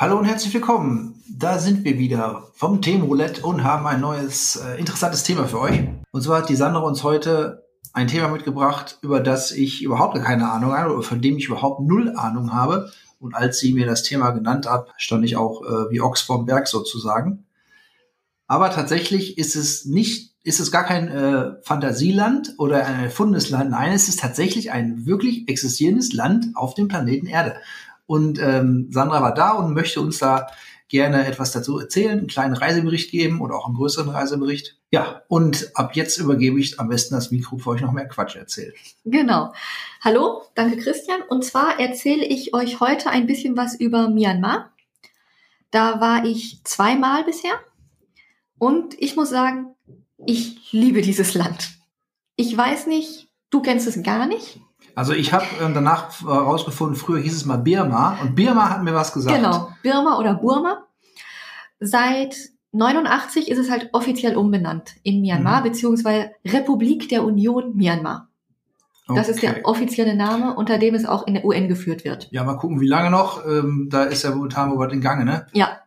Hallo und herzlich willkommen. Da sind wir wieder vom Themenroulette und haben ein neues, äh, interessantes Thema für euch. Und zwar hat die Sandra uns heute ein Thema mitgebracht, über das ich überhaupt keine Ahnung habe oder von dem ich überhaupt null Ahnung habe. Und als sie mir das Thema genannt hat, stand ich auch äh, wie Ochs vorm Berg sozusagen. Aber tatsächlich ist es nicht, ist es gar kein äh, Fantasieland oder ein erfundenes Land. Nein, es ist tatsächlich ein wirklich existierendes Land auf dem Planeten Erde. Und ähm, Sandra war da und möchte uns da gerne etwas dazu erzählen, einen kleinen Reisebericht geben oder auch einen größeren Reisebericht. Ja, und ab jetzt übergebe ich am besten das Mikro, bevor ich noch mehr Quatsch erzähle. Genau. Hallo, danke Christian. Und zwar erzähle ich euch heute ein bisschen was über Myanmar. Da war ich zweimal bisher. Und ich muss sagen, ich liebe dieses Land. Ich weiß nicht, du kennst es gar nicht. Also ich habe äh, danach herausgefunden, früher hieß es mal Birma und Birma hat mir was gesagt. Genau, Birma oder Burma. Seit 89 ist es halt offiziell umbenannt in Myanmar, mhm. beziehungsweise Republik der Union Myanmar. Das okay. ist der offizielle Name, unter dem es auch in der UN geführt wird. Ja, mal gucken, wie lange noch. Ähm, da ist ja momentan was in Gange, ne? Ja.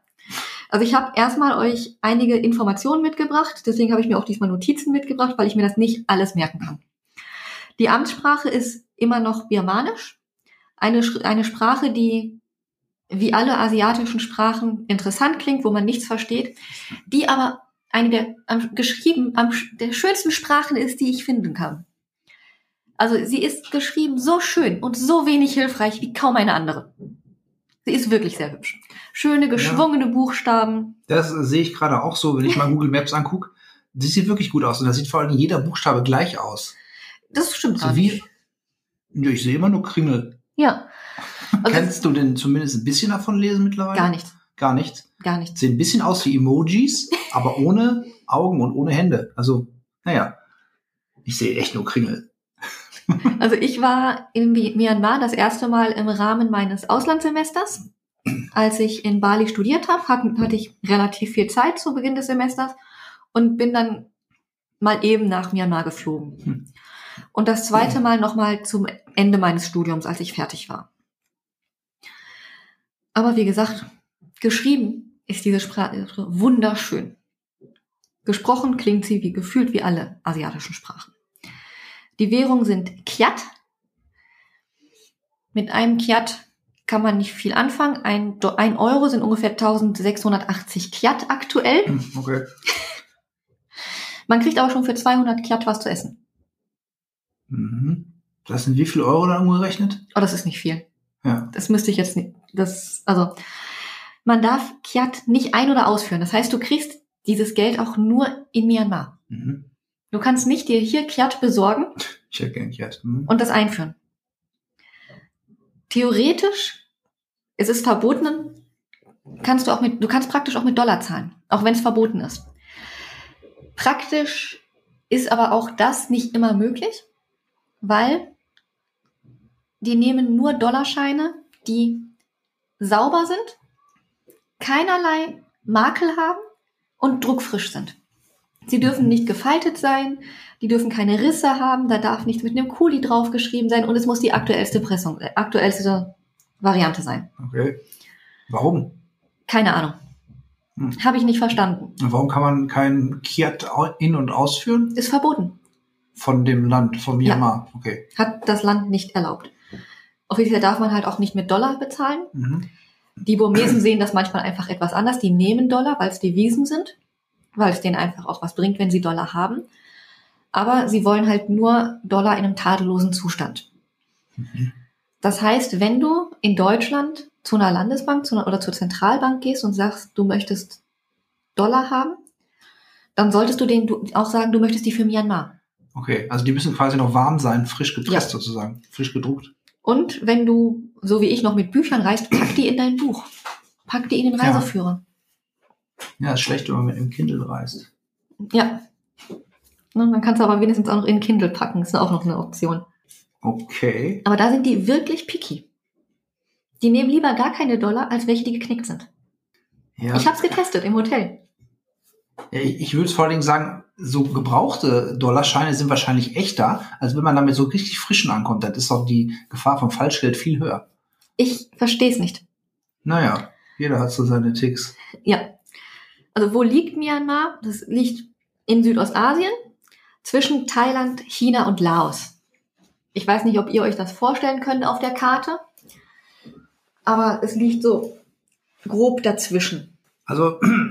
Also ich habe erstmal euch einige Informationen mitgebracht, deswegen habe ich mir auch diesmal Notizen mitgebracht, weil ich mir das nicht alles merken kann. Die Amtssprache ist immer noch Birmanisch. Eine, eine Sprache, die wie alle asiatischen Sprachen interessant klingt, wo man nichts versteht, die aber eine der am, geschrieben am, der schönsten Sprachen ist, die ich finden kann. Also sie ist geschrieben so schön und so wenig hilfreich wie kaum eine andere. Sie ist wirklich sehr hübsch. Schöne, geschwungene ja. Buchstaben. Das sehe ich gerade auch so, wenn ich mal Google Maps angucke. Die sieht wirklich gut aus und da sieht vor allem jeder Buchstabe gleich aus. Das stimmt so wie, ja, ich sehe immer nur Kringel. Ja. Also Kannst du denn zumindest ein bisschen davon lesen mittlerweile? Gar nichts. Gar nichts? Gar nichts. Sehen ein bisschen aus wie Emojis, aber ohne Augen und ohne Hände. Also, naja, ich sehe echt nur Kringel. Also ich war in Myanmar das erste Mal im Rahmen meines Auslandssemesters. Als ich in Bali studiert habe, hatte ich relativ viel Zeit zu Beginn des Semesters und bin dann mal eben nach Myanmar geflogen. Hm und das zweite Mal nochmal zum Ende meines Studiums, als ich fertig war. Aber wie gesagt, geschrieben ist diese Sprache wunderschön. Gesprochen klingt sie wie gefühlt wie alle asiatischen Sprachen. Die Währungen sind Kyat. Mit einem Kyat kann man nicht viel anfangen. Ein, ein Euro sind ungefähr 1680 Kyat aktuell. Hm, okay. Man kriegt aber schon für 200 Kyat was zu essen. Mhm. Das sind wie viel Euro dann umgerechnet? Oh, das ist nicht viel. Ja. Das müsste ich jetzt nicht. Das, also, man darf Kiat nicht ein- oder ausführen. Das heißt, du kriegst dieses Geld auch nur in Myanmar. Mhm. Du kannst nicht dir hier Kiat besorgen. Ich hätte gern Kiat. Mhm. Und das einführen. Theoretisch ist es verboten, kannst du auch mit, du kannst praktisch auch mit Dollar zahlen, auch wenn es verboten ist. Praktisch ist aber auch das nicht immer möglich weil die nehmen nur Dollarscheine, die sauber sind, keinerlei Makel haben und druckfrisch sind. Sie dürfen nicht gefaltet sein, die dürfen keine Risse haben, da darf nichts mit einem Kuli draufgeschrieben sein und es muss die aktuellste Pressung, äh, aktuellste Variante sein. Okay. Warum? Keine Ahnung. Hm. Habe ich nicht verstanden. Warum kann man kein Kiat in- und ausführen? Ist verboten. Von dem Land, von Myanmar, ja. okay. Hat das Land nicht erlaubt. Offiziell darf man halt auch nicht mit Dollar bezahlen. Mhm. Die Burmesen sehen das manchmal einfach etwas anders. Die nehmen Dollar, weil es Devisen sind, weil es denen einfach auch was bringt, wenn sie Dollar haben. Aber sie wollen halt nur Dollar in einem tadellosen Zustand. Mhm. Das heißt, wenn du in Deutschland zu einer Landesbank zu einer, oder zur Zentralbank gehst und sagst, du möchtest Dollar haben, dann solltest du denen auch sagen, du möchtest die für Myanmar. Okay, also die müssen quasi noch warm sein, frisch gepresst ja. sozusagen, frisch gedruckt. Und wenn du, so wie ich, noch mit Büchern reist, pack die in dein Buch. Pack die in den Reiseführer. Ja, ja ist schlecht, wenn man mit einem Kindle reist. Ja. Na, man kann es aber wenigstens auch noch in Kindle packen, ist auch noch eine Option. Okay. Aber da sind die wirklich picky. Die nehmen lieber gar keine Dollar, als welche, die geknickt sind. Ja. Ich habe es getestet im Hotel. Ich, würde vor allen Dingen sagen, so gebrauchte Dollarscheine sind wahrscheinlich echter, als wenn man damit so richtig frischen ankommt. Dann ist doch die Gefahr vom Falschgeld viel höher. Ich verstehe es nicht. Naja, jeder hat so seine Ticks. Ja. Also wo liegt Myanmar? Das liegt in Südostasien zwischen Thailand, China und Laos. Ich weiß nicht, ob ihr euch das vorstellen könnt auf der Karte, aber es liegt so grob dazwischen. Also,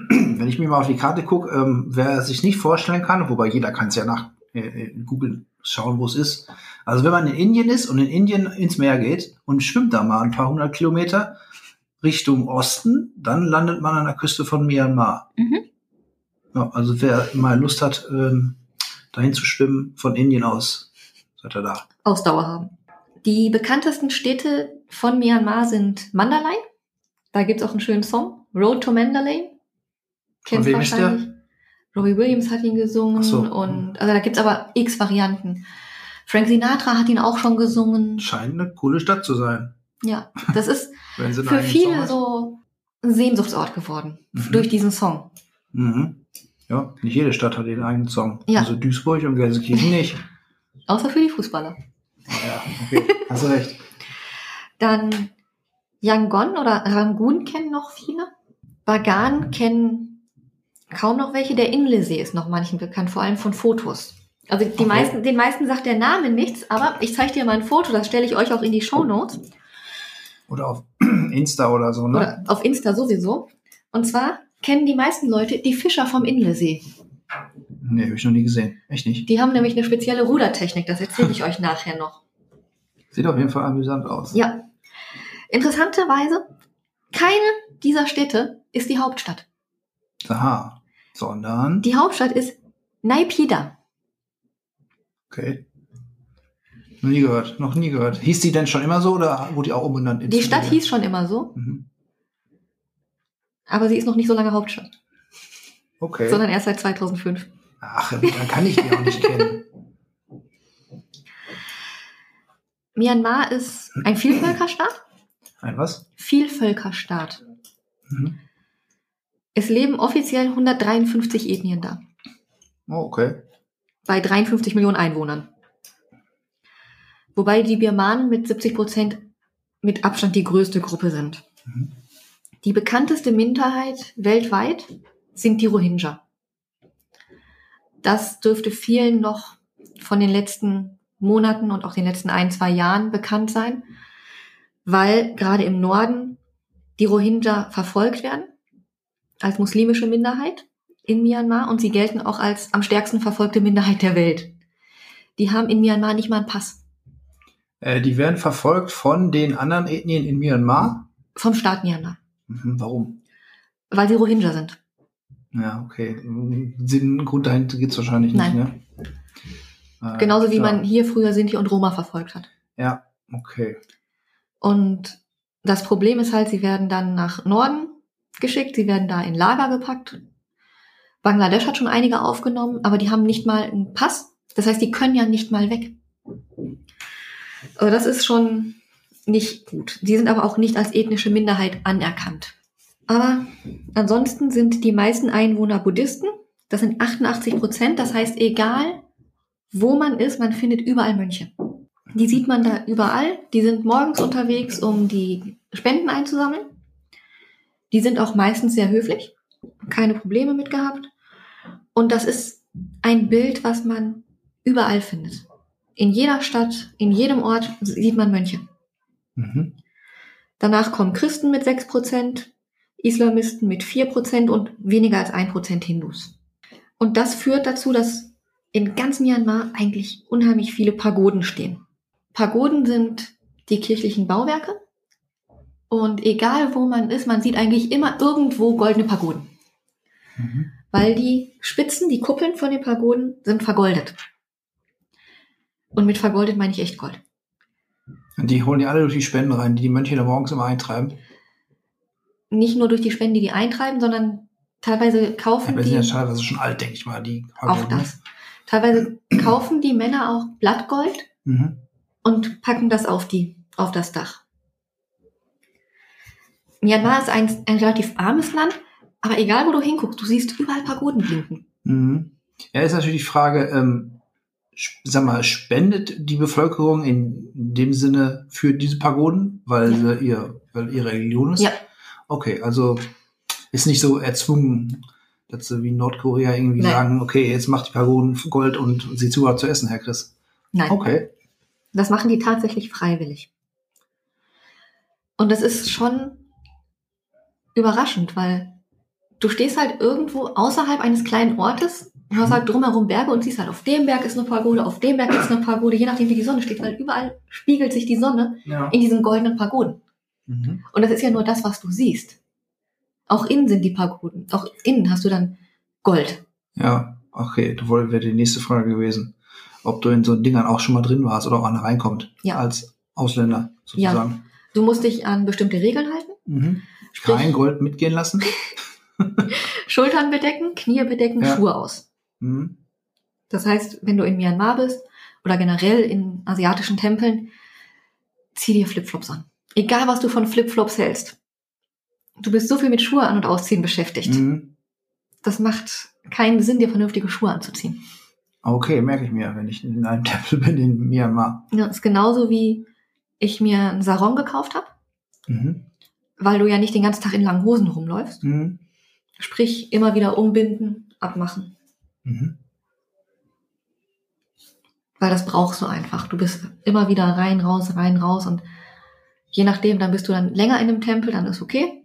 wenn ich mir mal auf die Karte gucke, ähm, wer sich nicht vorstellen kann, wobei jeder kann es ja nach äh, äh, Google schauen, wo es ist. Also, wenn man in Indien ist und in Indien ins Meer geht und schwimmt da mal ein paar hundert Kilometer Richtung Osten, dann landet man an der Küste von Myanmar. Mhm. Ja, also, wer mal Lust hat, ähm, dahin zu schwimmen, von Indien aus, seid ihr da. Ausdauer haben. Die bekanntesten Städte von Myanmar sind Mandalay. Da gibt's auch einen schönen Song, Road to Mandalay. Kennst wem ist der? Robbie Williams hat ihn gesungen so. und also da gibt's aber x Varianten. Frank Sinatra hat ihn auch schon gesungen. Scheint eine coole Stadt zu sein. Ja, das ist für viele so ein Sehnsuchtsort geworden Mhm. durch diesen Song. Mhm. Ja, nicht jede Stadt hat ihren eigenen Song. Ja. Also Duisburg und Gelsenkirchen nicht. Außer für die Fußballer. Ja, okay, hast recht. Dann Yangon oder Rangoon kennen noch viele. Bagan kennen kaum noch welche. Der Inlesee ist noch manchen bekannt, vor allem von Fotos. Also die Okay. meisten, den meisten sagt der Name nichts, aber ich zeige dir mal ein Foto, das stelle ich euch auch in die Show Notes Oder auf Insta oder so, ne? oder auf Insta sowieso. Und zwar kennen die meisten Leute die Fischer vom Inlesee. Nee, habe ich noch nie gesehen. Echt nicht. Die haben nämlich eine spezielle Rudertechnik, das erzähle ich euch nachher noch. Sieht auf jeden Fall amüsant aus. Ja. Interessanterweise, keine dieser Städte ist die Hauptstadt. Aha. Sondern, Die Hauptstadt ist Naypyidaw. okay. Noch nie gehört, noch nie gehört. Hieß die denn schon immer so oder wurde die auch umbenannt? in Die Stadt hieß schon immer so, Mhm. aber sie ist noch nicht so lange Hauptstadt, Okay. sondern erst seit 2005. Ach, dann kann ich die auch nicht kennen. Myanmar ist ein Vielvölkerstaat. Ein was? Vielvölkerstaat. Mhm. Es leben offiziell 153 Ethnien da, Oh, okay. bei 53 Millionen Einwohnern. Wobei die Birmanen mit 70 Prozent mit Abstand die größte Gruppe sind. Mhm. Die bekannteste Minderheit weltweit sind die Rohingya. Das dürfte vielen noch von den letzten Monaten und auch den letzten ein, zwei Jahren bekannt sein, weil gerade im Norden die Rohingya verfolgt werden als muslimische Minderheit in Myanmar und sie gelten auch als am stärksten verfolgte Minderheit der Welt. Die haben in Myanmar nicht mal einen Pass Äh, die werden verfolgt von den anderen Ethnien in Myanmar. vom Staat Myanmar, Mhm. Warum? weil sie Rohingya sind. Ja, okay. Den Grund dahinter gibt's wahrscheinlich nicht, Nein. ne? Äh, Genauso wie klar. man hier früher Sinti und Roma verfolgt hat. Ja, okay. Und das Problem ist halt, sie werden dann nach Norden geschickt, sie werden da in Lager gepackt. Bangladesch hat schon einige aufgenommen, aber die haben nicht mal einen Pass. Das heißt, die können ja nicht mal weg. Also das ist schon nicht gut. Sie sind aber auch nicht als ethnische Minderheit anerkannt. Aber ansonsten sind die meisten Einwohner Buddhisten. Das sind 88 Prozent. Das heißt, egal wo man ist, man findet überall Mönche. Die sieht man da überall. Die sind morgens unterwegs, um die Spenden einzusammeln. Die sind auch meistens sehr höflich. Keine Probleme mit gehabt. Und das ist ein Bild, was man überall findet. In jeder Stadt, in jedem Ort sieht man Mönche. Mhm. Danach kommen Christen mit 6%, Islamisten mit 4% und weniger als 1% Hindus. Und das führt dazu, dass in ganz Myanmar eigentlich unheimlich viele Pagoden stehen. Pagoden sind die kirchlichen Bauwerke. Und egal wo man ist, man sieht eigentlich immer irgendwo goldene Pagoden. Mhm. Weil die Spitzen, die Kuppeln von den Pagoden sind vergoldet. Und mit vergoldet meine ich echt Gold. Und die holen die alle durch die Spenden rein, die die Mönche da morgens immer eintreiben. Nicht nur durch die Spenden, die die eintreiben, sondern teilweise Ja, kaufen wir die... ja teilweise schon alt, denke ich mal, die Auch das. Teilweise kaufen die Männer auch Blattgold Mhm. und packen das auf die, auf das Dach. Myanmar ist ein, ein relativ armes Land, aber egal wo du hinguckst, du siehst überall Pagoden blinken. Mhm. Ja, ist natürlich die Frage, ähm, sag mal, spendet die Bevölkerung in dem Sinne für diese Pagoden, weil Ja. sie ihr, weil ihre Religion ist? Ja. Okay, also ist nicht so erzwungen, dass sie wie Nordkorea irgendwie Nein. sagen, okay, jetzt macht die Pagoden Gold und sie zu zu essen, Herr Chris. Nein. Okay. Das machen die tatsächlich freiwillig. Und das ist schon überraschend, weil du stehst halt irgendwo außerhalb eines kleinen Ortes und hast halt drumherum Berge und siehst halt, auf dem Berg ist eine Pagode, auf dem Berg ist eine Pagode, je nachdem wie die Sonne steht, weil überall spiegelt sich die Sonne Ja. in diesen goldenen Pagoden. Mhm. Und das ist ja nur das, was du siehst. Auch innen sind die Pagoden. Auch innen hast du dann Gold. Ja, okay, das wäre die nächste Frage gewesen. Ob du in so Dingern auch schon mal drin warst oder auch einer reinkommt. Ja. Als Ausländer sozusagen. Du musst dich an bestimmte Regeln halten. Mhm. Sprich, Kein Gold mitgehen lassen. Schultern bedecken, Knie bedecken, Ja. Schuhe aus. Mhm. Das heißt, wenn du in Myanmar bist oder generell in asiatischen Tempeln, zieh dir Flipflops an. Egal, was du von Flipflops hältst. Du bist so viel mit Schuhe an und ausziehen beschäftigt. Mhm. Das macht keinen Sinn, dir vernünftige Schuhe anzuziehen. Okay, merke ich mir, wenn ich in einem Tempel bin in Myanmar. Ja, ist genauso wie ich mir einen Sarong gekauft habe, Mhm. Weil du ja nicht den ganzen Tag in langen Hosen rumläufst. Mhm. Sprich, immer wieder umbinden, abmachen. Mhm. Weil das brauchst du einfach. Du bist immer wieder rein, raus, rein, raus und je nachdem, dann bist du dann länger in einem Tempel, dann ist okay.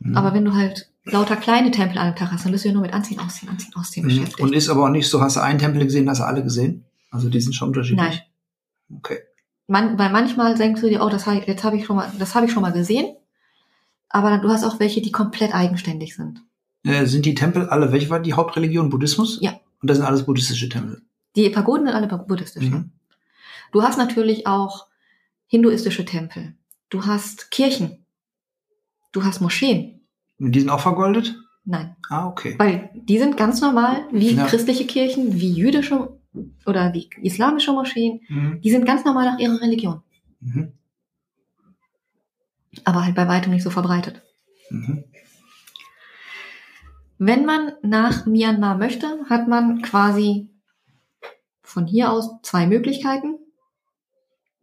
Mhm. Aber wenn du halt lauter kleine Tempel an einem Tag hast, dann bist du ja nur mit Anziehen, Ausziehen, Anziehen, Ausziehen Mhm. beschäftigt. Und ist aber auch nicht so, hast du einen Tempel gesehen, hast du alle gesehen? Also die sind schon unterschiedlich. Nein. Okay. Man, weil manchmal denkst du dir, oh, das habe ich, jetzt habe ich schon mal, das habe ich schon mal gesehen. Aber dann, du hast auch welche, die komplett eigenständig sind. Äh, sind die Tempel alle, welche war die Hauptreligion? Buddhismus? Ja. Und das sind alles buddhistische Tempel. Die Pagoden sind alle buddhistisch. ja. Mhm. Du hast natürlich auch hinduistische Tempel. Du hast Kirchen. Du hast Moscheen. Und die sind auch vergoldet? Nein. Ah, okay. Weil die sind ganz normal wie Ja. christliche Kirchen, wie jüdische oder wie islamische Moscheen. Mhm. Die sind ganz normal nach ihrer Religion. Mhm. Aber halt bei weitem nicht so verbreitet. Mhm. Wenn man nach Myanmar möchte, hat man quasi von hier aus zwei Möglichkeiten.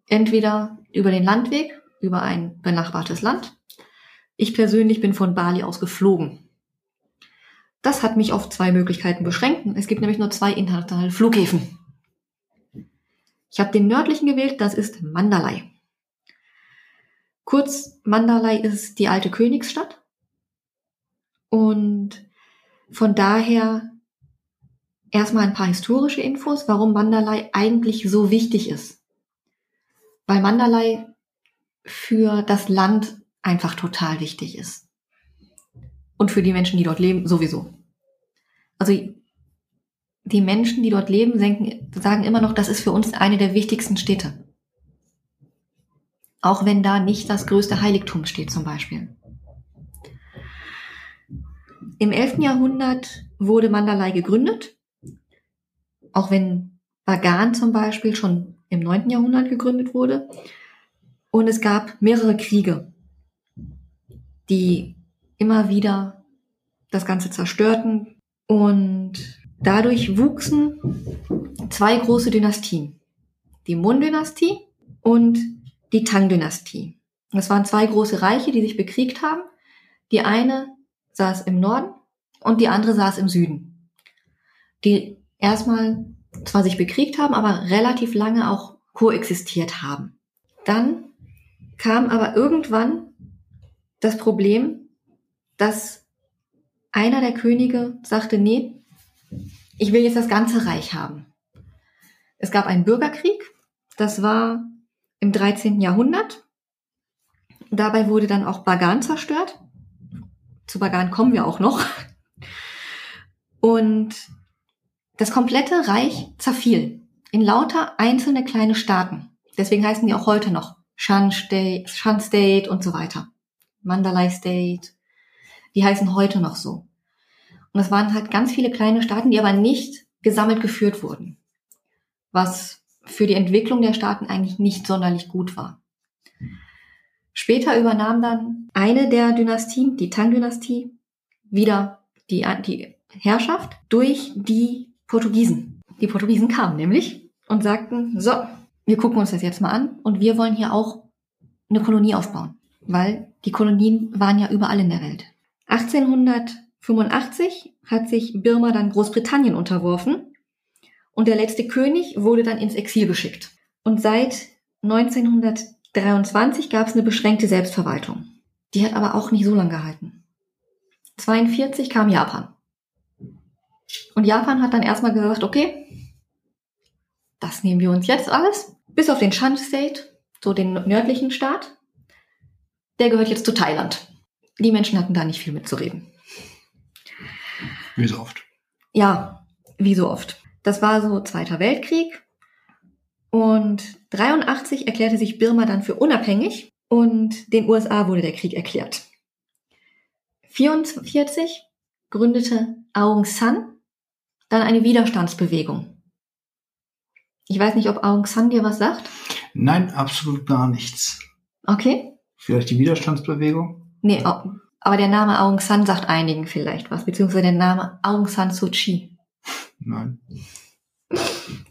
Entweder über den Landweg, über ein benachbartes Land. Ich persönlich bin von Bali aus geflogen. Das hat mich auf zwei Möglichkeiten beschränkt. Es gibt nämlich nur zwei internationale Flughäfen. Ich habe den nördlichen gewählt, das ist Mandalay. Kurz, Mandalay ist die alte Königsstadt. Und von daher erstmal ein paar historische Infos, warum Mandalay eigentlich so wichtig ist. Weil Mandalay für das Land einfach total wichtig ist. Und für die Menschen, die dort leben, sowieso. Also die Menschen, die dort leben, sagen immer noch, das ist für uns eine der wichtigsten Städte. Auch wenn da nicht das größte Heiligtum steht zum Beispiel. Im 11. Jahrhundert wurde Mandalay gegründet, auch wenn Bagan zum Beispiel schon im 9. Jahrhundert gegründet wurde. Und es gab mehrere Kriege, die immer wieder das Ganze zerstörten. Und dadurch wuchsen zwei große Dynastien. Die Mun-Dynastie und die Tang-Dynastie. Das waren zwei große Reiche, die sich bekriegt haben. Die eine saß im Norden und die andere saß im Süden. Die erstmal zwar sich bekriegt haben, aber relativ lange auch koexistiert haben. Dann kam aber irgendwann das Problem, dass einer der Könige sagte, nee, ich will jetzt das ganze Reich haben. Es gab einen Bürgerkrieg, das war im 13. Jahrhundert. Dabei wurde dann auch Bagan zerstört. Zu Bagan kommen wir auch noch. Und das komplette Reich zerfiel in lauter einzelne kleine Staaten. Deswegen heißen die auch heute noch Shan State, Shan State und so weiter. Mandalay State. Die heißen heute noch so. Und es waren halt ganz viele kleine Staaten, die aber nicht gesammelt geführt wurden. Was für die Entwicklung der Staaten eigentlich nicht sonderlich gut war. Später übernahm dann eine der Dynastien, die Tang-Dynastie, wieder die, die Herrschaft durch die Portugiesen. Die Portugiesen kamen nämlich und sagten, so, wir gucken uns das jetzt mal an und wir wollen hier auch eine Kolonie aufbauen, weil die Kolonien waren ja überall in der Welt. 1885 hat sich Birma dann Großbritannien unterworfen und der letzte König wurde dann ins Exil geschickt. Und seit 1923 gab es eine beschränkte Selbstverwaltung. Die hat aber auch nicht so lange gehalten. 42 kam Japan. Und Japan hat dann erstmal gesagt, okay, das nehmen wir uns jetzt alles, bis auf den Shan State, so den nördlichen Staat. Der gehört jetzt zu Thailand. Die Menschen hatten da nicht viel mitzureden. Wie so oft. Ja, wie so oft. Das war so Zweiter Weltkrieg. Und 83 erklärte sich Birma dann für unabhängig und den USA wurde der Krieg erklärt. 44 gründete Aung San dann eine Widerstandsbewegung. Ich weiß nicht, ob Aung San dir was sagt. Nein, absolut gar nichts. Okay. Vielleicht die Widerstandsbewegung? Nee, aber der Name Aung San sagt einigen vielleicht was, beziehungsweise der Name Aung San Suu Kyi. Nein. Das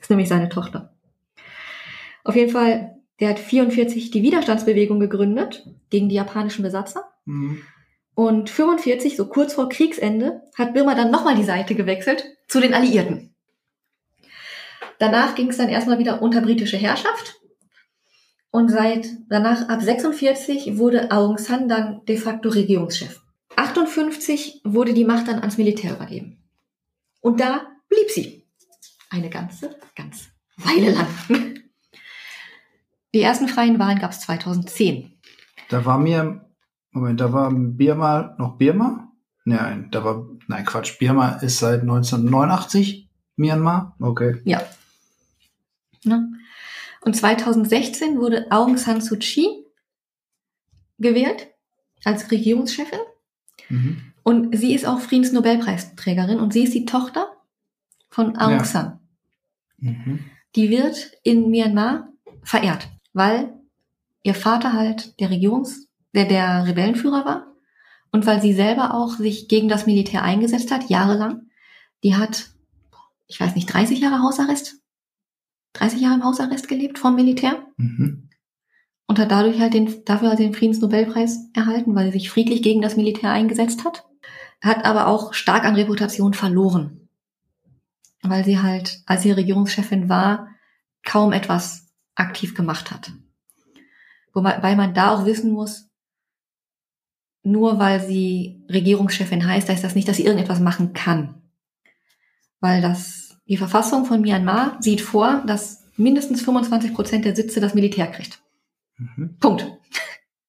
ist nämlich seine Tochter. Auf jeden Fall, der hat 44 die Widerstandsbewegung gegründet gegen die japanischen Besatzer. Mhm. Und 45, so kurz vor Kriegsende, hat Birma dann nochmal die Seite gewechselt zu den Alliierten. Danach ging es dann erstmal wieder unter britische Herrschaft. Und seit danach ab 46 wurde Aung San dann de facto Regierungschef. 58 wurde die Macht dann ans Militär übergeben. Und da blieb sie. Eine ganze, ganz Weile lang. Die ersten freien Wahlen gab es 2010. Da war mir, Moment, da war Birma noch Birma? Nein, da war, nein, Quatsch, Birma ist seit 1989 Myanmar? Okay. Ja. ja. Und 2016 wurde Aung San Suu Kyi gewählt als Regierungschefin. Mhm. Und sie ist auch Friedensnobelpreisträgerin und sie ist die Tochter von Aung ja. San. Mhm. Die wird in Myanmar verehrt, weil ihr Vater halt der Regierungs-, der, der Rebellenführer war und weil sie selber auch sich gegen das Militär eingesetzt hat, jahrelang. Die hat, ich weiß nicht, 30 Jahre Hausarrest 30 Jahre im Hausarrest gelebt vom Militär mhm. und hat dadurch halt den, dafür den Friedensnobelpreis erhalten, weil sie sich friedlich gegen das Militär eingesetzt hat. Hat aber auch stark an Reputation verloren, weil sie halt, als sie Regierungschefin war, kaum etwas aktiv gemacht hat. Wobei man da auch wissen muss, nur weil sie Regierungschefin heißt, heißt das nicht, dass sie irgendetwas machen kann. Weil das die Verfassung von Myanmar sieht vor, dass mindestens 25 Prozent der Sitze das Militär kriegt. Mhm. Punkt.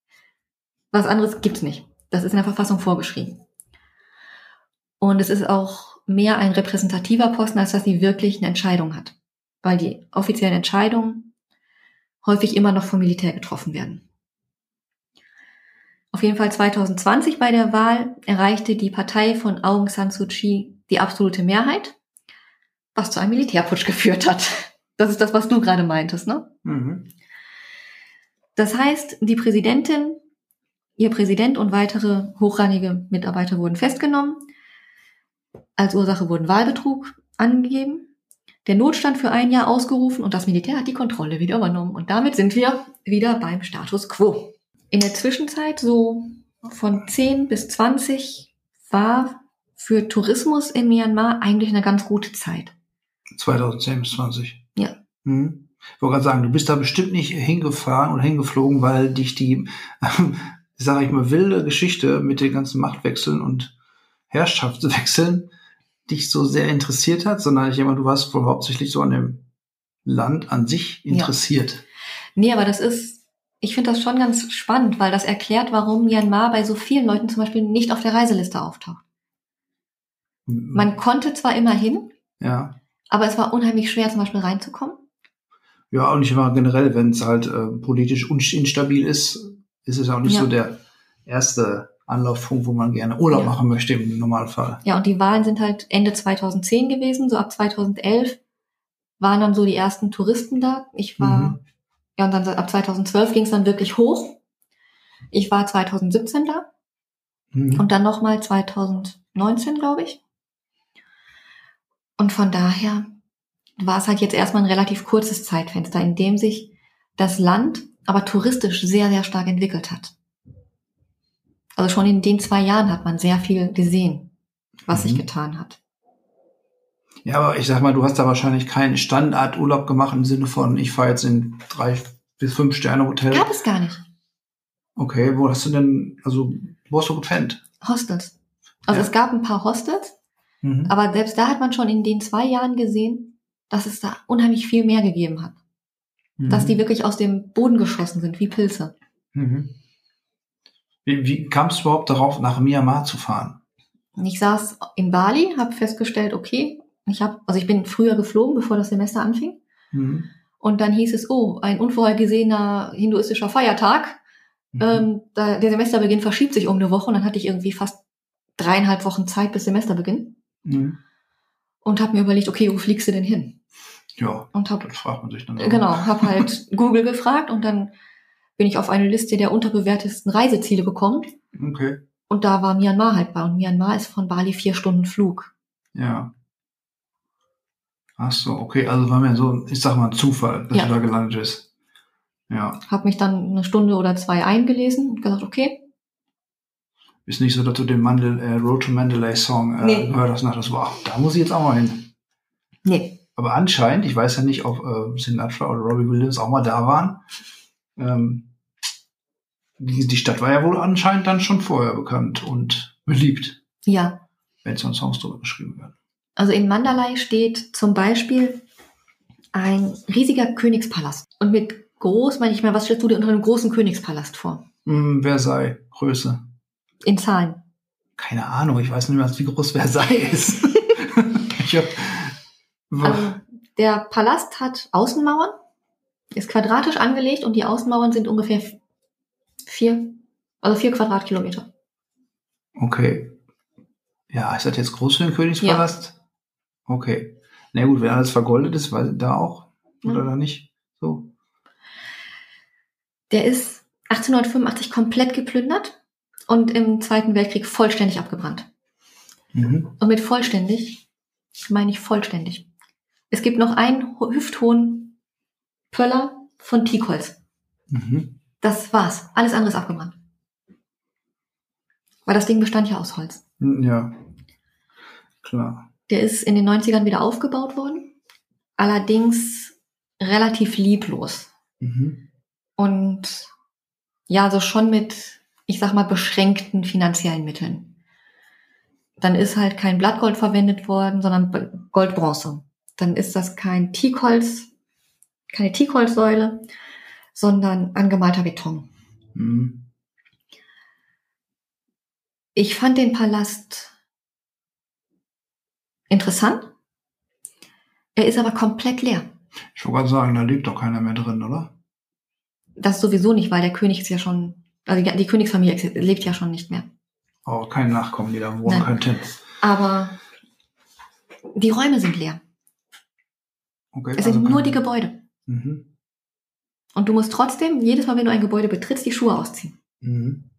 Was anderes gibt's nicht. Das ist in der Verfassung vorgeschrieben. Und es ist auch mehr ein repräsentativer Posten, als dass sie wirklich eine Entscheidung hat. Weil die offiziellen Entscheidungen häufig immer noch vom Militär getroffen werden. Auf jeden Fall 2020 bei der Wahl erreichte die Partei von Aung San Suu Kyi die absolute Mehrheit was zu einem Militärputsch geführt hat. Das ist das, was du gerade meintest, ne? Mhm. Das heißt, die Präsidentin, ihr Präsident und weitere hochrangige Mitarbeiter wurden festgenommen. Als Ursache wurden Wahlbetrug angegeben, der Notstand für ein Jahr ausgerufen und das Militär hat die Kontrolle wieder übernommen. Und damit sind wir wieder beim Status quo. In der Zwischenzeit, so von 10 bis 20, war für Tourismus in Myanmar eigentlich eine ganz gute Zeit. 2010 bis 20. Ja. Hm. Ich wollte gerade sagen, du bist da bestimmt nicht hingefahren oder hingeflogen, weil dich die, sage ich mal, wilde Geschichte mit den ganzen Machtwechseln und Herrschaftswechseln dich so sehr interessiert hat, sondern ich immer, du warst wohl hauptsächlich so an dem Land an sich interessiert. Ja. Nee, aber das ist, ich finde das schon ganz spannend, weil das erklärt, warum Myanmar bei so vielen Leuten zum Beispiel nicht auf der Reiseliste auftaucht. Man konnte zwar immer hin, ja. Aber es war unheimlich schwer, zum Beispiel reinzukommen. Ja, und ich immer generell, wenn es halt äh, politisch instabil ist, ist es auch nicht ja. so der erste Anlaufpunkt, wo man gerne Urlaub ja. machen möchte im Normalfall. Ja, und die Wahlen sind halt Ende 2010 gewesen, so ab 2011 waren dann so die ersten Touristen da. Ich war, mhm. ja, und dann ab 2012 ging es dann wirklich hoch. Ich war 2017 da Mhm. und dann nochmal 2019, glaube ich. Und von daher war es halt jetzt erstmal ein relativ kurzes Zeitfenster, in dem sich das Land aber touristisch sehr, sehr stark entwickelt hat. Also schon in den zwei Jahren hat man sehr viel gesehen, was sich Mhm. getan hat. Ja, aber ich sag mal, du hast da wahrscheinlich keinen Standardurlaub gemacht im Sinne von, ich fahre jetzt in drei bis fünf Sterne Hotel. Gab es gar nicht. Okay, wo hast du denn, also, wo hast du gepennt? Hostels. Also Ja. es gab ein paar Hostels, Mhm. aber selbst da hat man schon in den zwei Jahren gesehen, dass es da unheimlich viel mehr gegeben hat. Dass Mhm. die wirklich aus dem Boden geschossen sind, wie Pilze. Mhm. Wie, wie kamst du überhaupt darauf, nach Myanmar zu fahren? Ich saß in Bali, habe festgestellt, okay, ich habe, also ich bin früher geflogen, bevor das Semester anfing. Mhm. Und dann hieß es, oh, ein unvorhergesehener hinduistischer Feiertag. Mhm. Ähm, da, der Semesterbeginn verschiebt sich um eine Woche und dann hatte ich irgendwie fast dreieinhalb Wochen Zeit bis Semesterbeginn Mhm. und habe mir überlegt, okay, wo fliegst du denn hin? Ja, Und habe das fragt man sich dann. auch. genau, habe halt Google gefragt und dann bin ich auf eine Liste der unterbewertesten Reiseziele gekommen Okay, und da war Myanmar halt bei und Myanmar ist von Bali vier Stunden Flug. ja. Ach so, okay, also war mir so, ich sag mal, ein Zufall, dass Ja. du da gelandet bist. Ja, Habe mich dann eine Stunde oder zwei eingelesen und gesagt, okay, ist nicht so, dass du den Mandel, äh, Road to Mandalay Song äh, Nee. gehört hast und dachtest, wow, da muss ich jetzt auch mal hin. nee, Aber anscheinend, ich weiß ja nicht, ob äh, Sinatra oder Robbie Williams auch mal da waren. Ähm, die, die Stadt war ja wohl anscheinend dann schon vorher bekannt und beliebt, ja. wenn so Songs drüber geschrieben werden. Also in Mandalay steht zum Beispiel ein riesiger Königspalast. Und mit groß meine ich mal, was stellst du dir unter einem großen Königspalast vor? Hm, Versailles, Größe. In Zahlen. Keine Ahnung, ich weiß nicht mehr, wie groß Versailles ist. ich hab, Also der Palast hat Außenmauern, ist quadratisch angelegt und die Außenmauern sind ungefähr vier, also vier Quadratkilometer. okay. Ja, ist das jetzt groß für den Königspalast? Okay. Na gut, wenn alles vergoldet ist, weiß da auch. Oder Ja. da nicht? So. Der ist 1885 komplett geplündert und im Zweiten Weltkrieg vollständig abgebrannt. Mhm. Und mit vollständig meine ich vollständig. Es gibt noch einen ho- hüfthohen Pöller von Teakholz. Mhm. Das war's. Alles andere ist abgebrannt. Weil das Ding bestand ja aus Holz. Ja. Klar. Der ist in den 90ern wieder aufgebaut worden. Allerdings relativ lieblos. Mhm. Und ja, so schon mit, ich sag mal, beschränkten finanziellen Mitteln. Dann ist halt kein Blattgold verwendet worden, sondern Goldbronze. Dann ist das kein Teakholz, keine Teakholzsäule, sondern angemalter Beton. Mhm. Ich fand den Palast interessant. Er ist aber komplett leer. Ich wollte gerade sagen, da lebt doch keiner mehr drin, oder? Das sowieso nicht, weil der König ist ja schon, also die, die Königsfamilie lebt ja schon nicht mehr. Oh, kein Nachkommen, die da wohnen Nein. könnten. Aber die Räume sind leer. Okay, Es sind also nur kein- die Gebäude. Mhm. Und du musst trotzdem, jedes Mal, wenn du ein Gebäude betrittst, die Schuhe ausziehen. Mhm.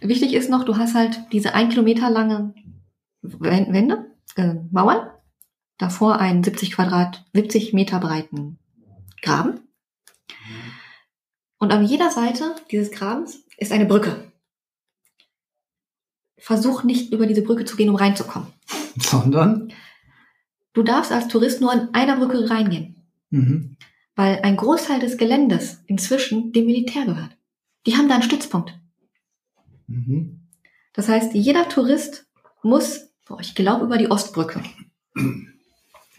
Wichtig ist noch, du hast halt diese ein Kilometer lange Wän- Wände, äh, Mauern, davor einen 70 Quadrat, 70 Meter breiten Graben. Und an jeder Seite dieses Grabens ist eine Brücke. Versuch nicht über diese Brücke zu gehen, um reinzukommen. Sondern? Du darfst als Tourist nur an einer Brücke reingehen, Mhm. weil ein Großteil des Geländes inzwischen dem Militär gehört. Die haben da einen Stützpunkt. Mhm. Das heißt, jeder Tourist muss, boah, ich glaube, über die Ostbrücke.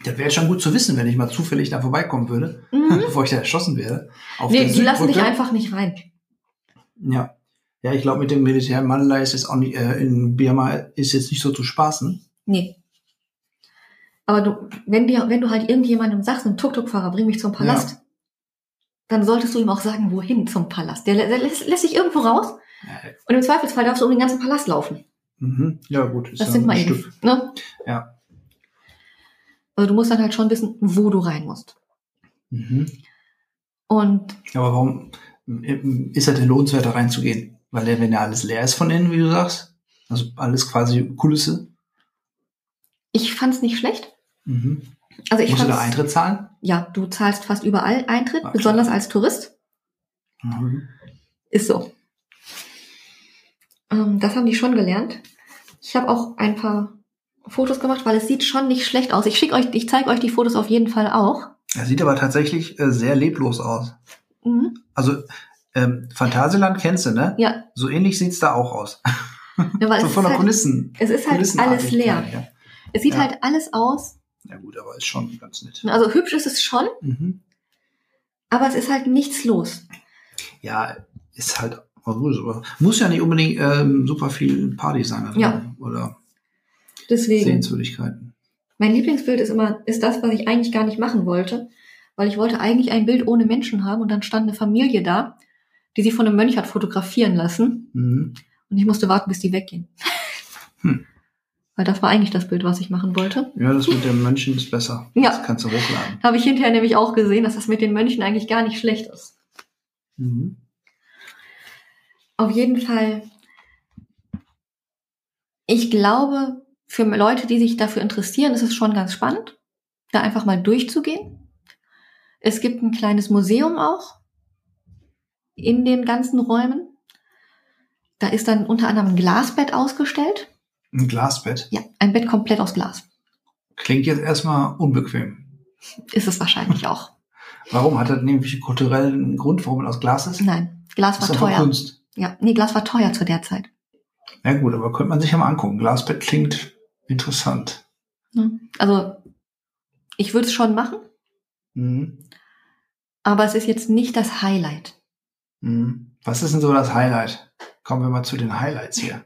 Das wäre schon gut zu wissen, wenn ich mal zufällig da vorbeikommen würde, Mhm. bevor ich da erschossen werde. Auf Nee, die lassen dich einfach nicht rein. Ja. Ja, ich glaube, mit dem Militär in Mandalay ist es auch nicht, äh, in Birma ist jetzt nicht so zu spaßen. Nee. Aber du, wenn, dir, wenn du halt irgendjemandem sagst, einem Tuk-Tuk-Fahrer, bring mich zum Palast, dann solltest du ihm auch sagen, wohin zum Palast. Der, der lässt, lässt sich irgendwo raus Äh, und im Zweifelsfall darfst du um den ganzen Palast laufen. Mhm. Ja, gut. Das ja sind ein mal eben, ne? Ja. Also du musst dann halt schon wissen, wo du rein musst. Mhm. Und Ja, aber warum, ist ja der lohnenswert, da reinzugehen. Weil wenn ja alles leer ist von innen, wie du sagst, also alles quasi Kulisse. Ich fand's nicht schlecht. Mhm. Also ich Musst du da Eintritt zahlen? ja, du zahlst fast überall Eintritt, klar. besonders als Tourist. Mhm. Ist so. Ähm, das haben die schon gelernt. Ich habe auch ein paar Fotos gemacht, weil es sieht schon nicht schlecht aus. Ich schicke euch, ich zeige euch die Fotos auf jeden Fall auch. Er sieht aber tatsächlich äh, sehr leblos aus. Mhm. Also ähm, Phantasialand kennst du, ne? Ja, So ähnlich sieht's da auch aus. ja weil so es, von ist der halt, Kulissen. es ist halt alles leer. Ja. Es sieht Ja. halt alles aus. ja gut, aber ist schon ganz nett. Also hübsch ist es schon, Mhm. aber es ist halt nichts los. Ja, ist halt muss ja nicht unbedingt ähm, super viel Party sein also, Ja. oder Deswegen. Sehenswürdigkeiten. Mein Lieblingsbild ist immer, ist das, was ich eigentlich gar nicht machen wollte. Weil ich wollte eigentlich ein Bild ohne Menschen haben und dann stand eine Familie da, die sich von einem Mönch hat fotografieren lassen. Mhm. Und ich musste warten, bis die weggehen. Hm. Weil das war eigentlich das Bild, was ich machen wollte. Ja, das mit den Mönchen ist besser. Ja. Das kannst du hochladen. Habe ich hinterher nämlich auch gesehen, dass das mit den Mönchen eigentlich gar nicht schlecht ist. Mhm. Auf jeden Fall, ich glaube, für Leute, die sich dafür interessieren, ist es schon ganz spannend, da einfach mal durchzugehen. Es gibt ein kleines Museum auch in den ganzen Räumen. Da ist dann unter anderem ein Glasbett ausgestellt. Ein Glasbett. Ja, ein Bett komplett aus Glas. Klingt jetzt erstmal unbequem. Ist es wahrscheinlich auch. Warum? Hat das nämlich einen kulturellen Grund, warum es aus Glas ist? Nein, Glas war ist einfach teuer. Kunst. Ja, nee, Glas war teuer zu der Zeit. Ja gut, aber könnte man sich ja mal angucken. Glasbett klingt interessant. Also, ich würde es schon machen, Mhm. aber es ist jetzt nicht das Highlight. Mhm. Was ist denn so das Highlight? Kommen wir mal zu den Highlights hier.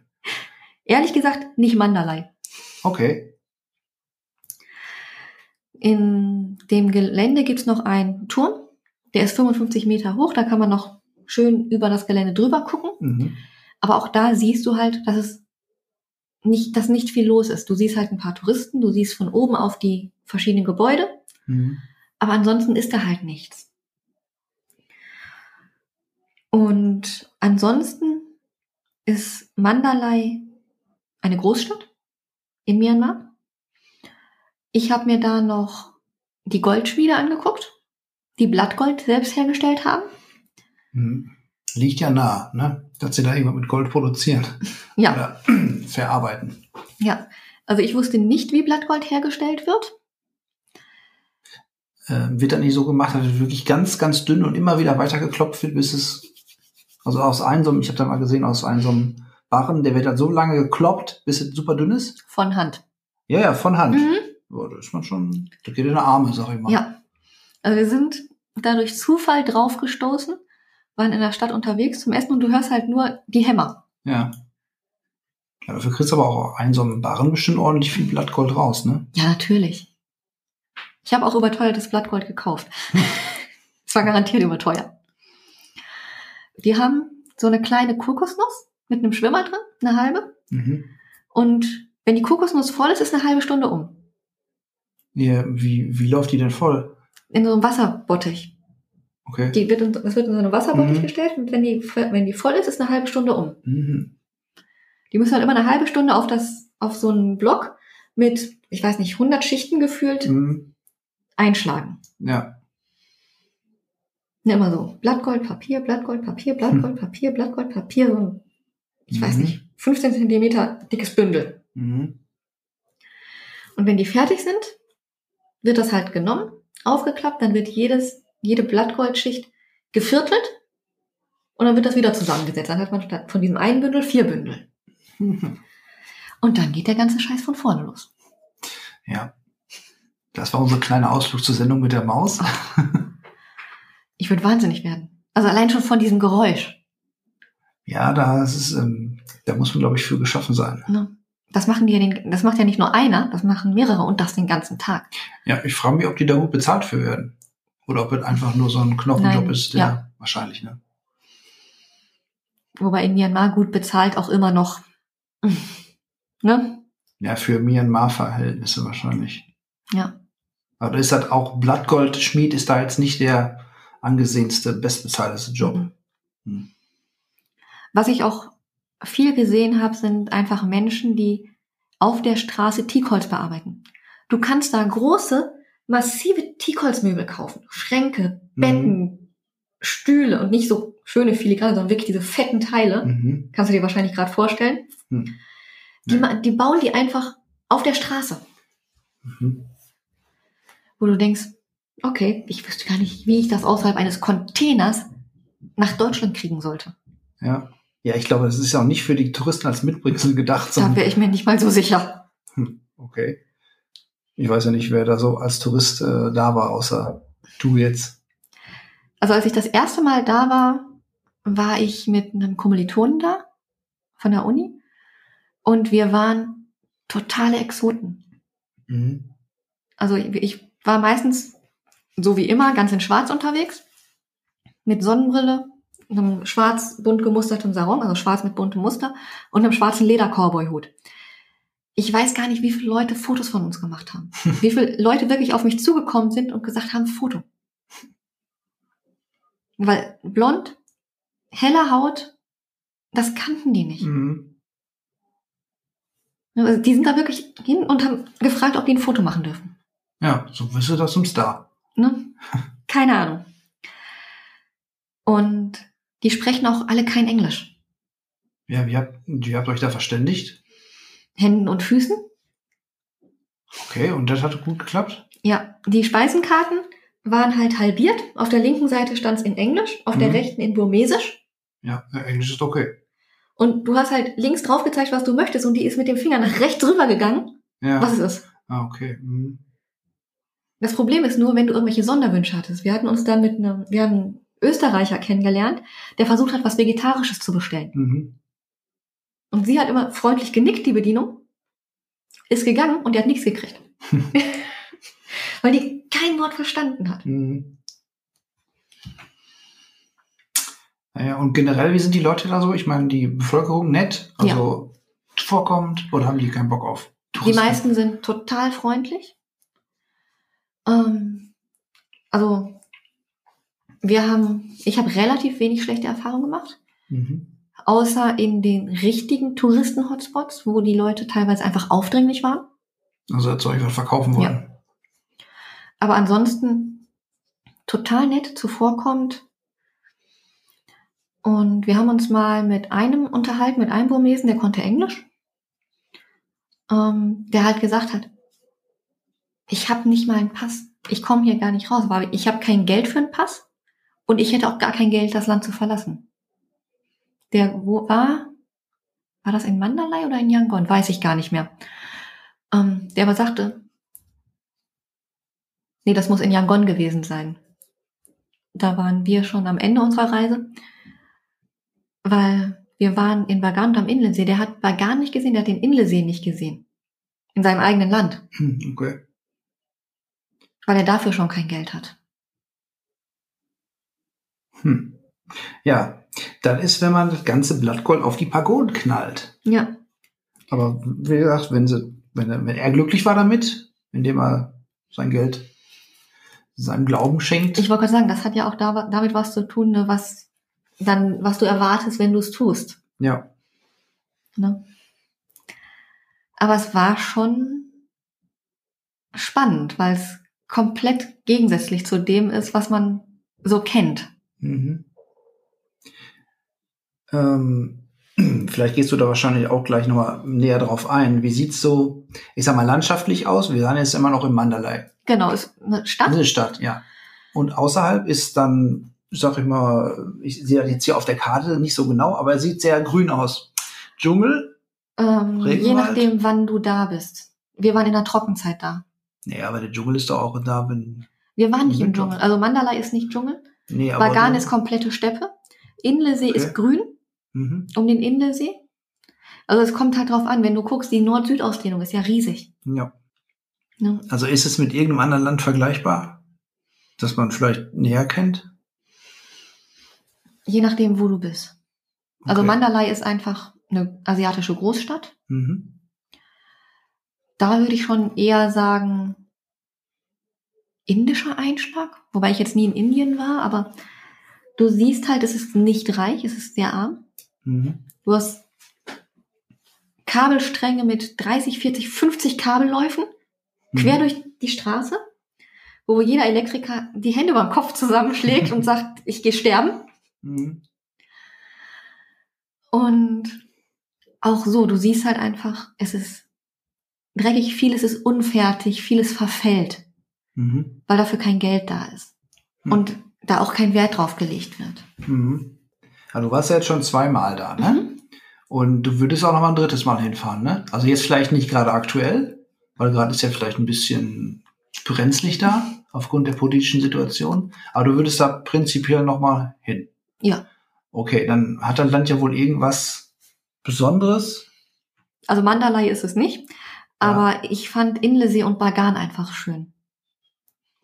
Ehrlich gesagt, nicht Mandalay. Okay. In dem Gelände gibt's noch einen Turm, der ist 55 Meter hoch, da kann man noch schön über das Gelände drüber gucken. Mhm. Aber auch da siehst du halt, dass es nicht, dass nicht viel los ist. Du siehst halt ein paar Touristen, du siehst von oben auf die verschiedenen Gebäude, Mhm. aber ansonsten ist da halt nichts. Und ansonsten ist Mandalay eine Großstadt in Myanmar. Ich habe mir da noch die Goldschmiede angeguckt, die Blattgold selbst hergestellt haben. Mhm. Liegt ja nah, ne? Dass sie da irgendwas mit Gold produzieren. Ja, Oder verarbeiten. ja. Also ich wusste nicht, wie Blattgold hergestellt wird. Äh, wird dann nicht so gemacht, dass es wirklich ganz, ganz dünn und immer wieder weitergeklopft wird, bis es, also aus einem so einem, ich habe da mal gesehen, aus einem so einem Barren, der wird dann so lange gekloppt, bis es super dünn ist. Von Hand. Ja, ja, von Hand. Mhm. Boah, da ist man schon, da geht in die Arme, sag ich mal. Ja. Also wir sind da durch Zufall draufgestoßen, waren in der Stadt unterwegs zum Essen und du hörst halt nur die Hämmer. Ja. Ja, dafür kriegst du aber auch einen so einem Barren bestimmt ordentlich viel Blattgold raus, ne? Ja, natürlich. Ich habe auch überteuertes Blattgold gekauft. Es war garantiert überteuert. Die haben so eine kleine Kokosnuss mit einem Schwimmer drin, eine halbe. Mhm. Und wenn die Kokosnuss voll ist, ist eine halbe Stunde um. Ja, wie, wie läuft die denn voll? In so einem Wasserbottich. Okay. Die wird in, das wird in so einem Wasserbottich Mhm. gestellt und wenn die, wenn die voll ist, ist eine halbe Stunde um. Mhm. Die müssen halt immer eine halbe Stunde auf das, auf so einen Block mit, ich weiß nicht, 100 Schichten gefühlt Mhm. einschlagen. Ja. Ne, immer so. Blattgold, Papier, Blattgold, Papier, Blattgold, Papier, Blattgold, Papier, so ein, ich weiß Mhm. nicht, 15 Zentimeter dickes Bündel. Mhm. Und wenn die fertig sind, wird das halt genommen, aufgeklappt, dann wird jedes, jede Blattgoldschicht geviertelt und dann wird das wieder zusammengesetzt. Dann hat man statt von diesem einen Bündel vier Bündel. Mhm. Und dann geht der ganze Scheiß von vorne los. Ja. Das war unser kleiner Ausflug zur Sendung mit der Maus. Ich würde wahnsinnig werden. Also allein schon von diesem Geräusch. Ja, da ist es, ähm, da muss man, glaube ich, für geschaffen sein. Das machen die ja den, das macht ja nicht nur einer, das machen mehrere und das den ganzen Tag. Ja, ich frage mich, ob die da gut bezahlt für werden. Oder ob es einfach nur so ein Knochenjob Nein, ist, der ja. wahrscheinlich, ne? Wobei in Myanmar gut bezahlt auch immer noch. Ne? Ja, für Myanmar-Verhältnisse wahrscheinlich. Ja. Aber da ist halt auch Blattgoldschmied ist da jetzt nicht der angesehenste, bestbezahlteste Job. Mhm. Hm. Was ich auch viel gesehen habe, sind einfach Menschen, die auf der Straße Teakholz bearbeiten. Du kannst da große, massive Teakholzmöbel kaufen. Schränke, Mhm. Betten, Stühle und nicht so schöne filigrane, sondern wirklich diese fetten Teile. Mhm. Kannst du dir wahrscheinlich gerade vorstellen. Hm. Die, die bauen die einfach auf der Straße, Mhm. wo du denkst, okay, ich wüsste gar nicht, wie ich das außerhalb eines Containers nach Deutschland kriegen sollte. Ja. Ja, ich glaube, das ist ja auch nicht für die Touristen als Mitbringsel gedacht, Da wäre ich mir nicht mal so sicher. Hm, okay. Ich weiß ja nicht, wer da so als Tourist äh, da war, außer du jetzt. Also als ich das erste Mal da war, war ich mit einem Kommilitonen da von der Uni und wir waren totale Exoten. Mhm. Also ich ich war meistens so wie immer ganz in Schwarz unterwegs mit Sonnenbrille, einem schwarz bunt gemusterten Sarong, also schwarz mit buntem Muster und einem schwarzen Leder-Cowboy-Hut. Ich weiß gar nicht, wie viele Leute Fotos von uns gemacht haben. wie viele Leute wirklich auf mich zugekommen sind und gesagt haben, Foto. Weil blond, helle Haut, das kannten die nicht. Mhm. Also die sind da wirklich hin und haben gefragt, ob die ein Foto machen dürfen. Ja, so du das zum Star. Ne? Keine Ahnung. Und die sprechen auch alle kein Englisch. Ja, wie habt, wie habt ihr euch da verständigt? Händen und Füßen. Okay, und das hat gut geklappt? Ja, die Speisenkarten waren halt halbiert. Auf der linken Seite stand es in Englisch, auf der Mhm. rechten in Burmesisch. Ja, Englisch ist okay. Und du hast halt links drauf gezeigt, was du möchtest, und die ist mit dem Finger nach rechts rüber gegangen, Ja. was es ist. Ah, okay. Mhm. Das Problem ist nur, wenn du irgendwelche Sonderwünsche hattest. Wir hatten uns dann mit einem, wir haben Österreicher kennengelernt, der versucht hat, was Vegetarisches zu bestellen. Mhm. Und sie hat immer freundlich genickt, die Bedienung, ist gegangen und die hat nichts gekriegt. Weil die kein Wort verstanden hat. Mhm. Naja, und generell, wie sind die Leute da so? Ich meine, die Bevölkerung nett, also vorkommt, oder haben die keinen Bock auf? Die Touristen? meisten sind total freundlich. Ähm, also wir haben, ich habe relativ wenig schlechte Erfahrungen gemacht, Mhm. außer in den richtigen Touristen-Hotspots, wo die Leute teilweise einfach aufdringlich waren. Also, als was verkaufen wollen. Aber ansonsten total nett, zuvorkommt. Und wir haben uns mal mit einem unterhalten, mit einem Burmesen, der konnte Englisch. Ähm, der halt gesagt hat, ich habe nicht mal einen Pass. Ich komme hier gar nicht raus, weil ich habe kein Geld für einen Pass und ich hätte auch gar kein Geld, das Land zu verlassen. Der wo war, war das in Mandalay oder in Yangon? Weiß ich gar nicht mehr. Ähm, der aber sagte, Nee, das muss in Yangon gewesen sein. Da waren wir schon am Ende unserer Reise, weil wir waren in Bagan und am Inlensee. Der hat Bagan nicht gesehen, der hat den Inlensee nicht gesehen. In seinem eigenen Land, Hm, Okay. weil er dafür schon kein Geld hat. Hm. Ja, dann ist, wenn man das ganze Blattgold auf die Pagoden knallt. Ja, Aber wie gesagt, wenn, sie, wenn, er- wenn er glücklich war damit, indem er sein Geld seinem Glauben schenkt. ich wollte gerade sagen, das hat ja auch da, damit was zu tun, ne, was dann, was du erwartest, wenn du es tust. ja. Ne? Aber es war schon spannend, weil es komplett gegensätzlich zu dem ist, was man so kennt. Mhm. Ähm, vielleicht gehst du da wahrscheinlich auch gleich nochmal näher drauf ein. Wie sieht's so, ich sag mal, landschaftlich aus? Wir sind jetzt immer noch in Mandalay. Genau, ist eine Stadt. Eine Stadt, ja. Und außerhalb ist dann, sag ich mal, ich sehe das jetzt hier auf der Karte nicht so genau, aber es sieht sehr grün aus. Dschungel? Ähm, je nachdem, wann du da bist. Wir waren in der Trockenzeit da. Nee, aber der Dschungel ist doch auch da, wenn. Wir waren nicht im. Dschungel. Also Mandalay ist nicht Dschungel. Nee, aber. Bagan ist komplette Steppe. Inlesee Okay. ist grün Mhm. um den Inlesee. Also es kommt halt drauf an, wenn du guckst, die Nord-Süd-Ausdehnung ist ja riesig. Ja. Ne? Also ist es mit irgendeinem anderen Land vergleichbar? Das man vielleicht näher kennt? Je nachdem, wo du bist. Also Okay. Mandalay ist einfach eine asiatische Großstadt. Mhm. Da würde ich schon eher sagen, indischer Einschlag. Wobei ich jetzt nie in Indien war, aber du siehst halt, es ist nicht reich, es ist sehr arm. Mhm. Du hast Kabelstränge mit 30, 40, 50 Kabelläufen quer Mhm. durch die Straße, wo jeder Elektriker die Hände über den Kopf zusammenschlägt und sagt, ich gehe sterben. Mhm. Und auch so, du siehst halt einfach, es ist dreckig, vieles ist unfertig, vieles verfällt, Mhm. weil dafür kein Geld da ist. Hm. Und da auch kein Wert drauf gelegt wird. Mhm. Ja, du warst ja jetzt schon zweimal da, ne? Mhm. Und du würdest auch noch mal ein drittes Mal hinfahren, ne? Also jetzt vielleicht nicht gerade aktuell, weil gerade ist ja vielleicht ein bisschen brenzlig da aufgrund der politischen Situation. Aber du würdest da prinzipiell noch mal hin. Ja. Okay, dann hat das Land ja wohl irgendwas Besonderes. Also Mandalay ist es nicht, aber ich fand Inlesee und Bagan einfach schön.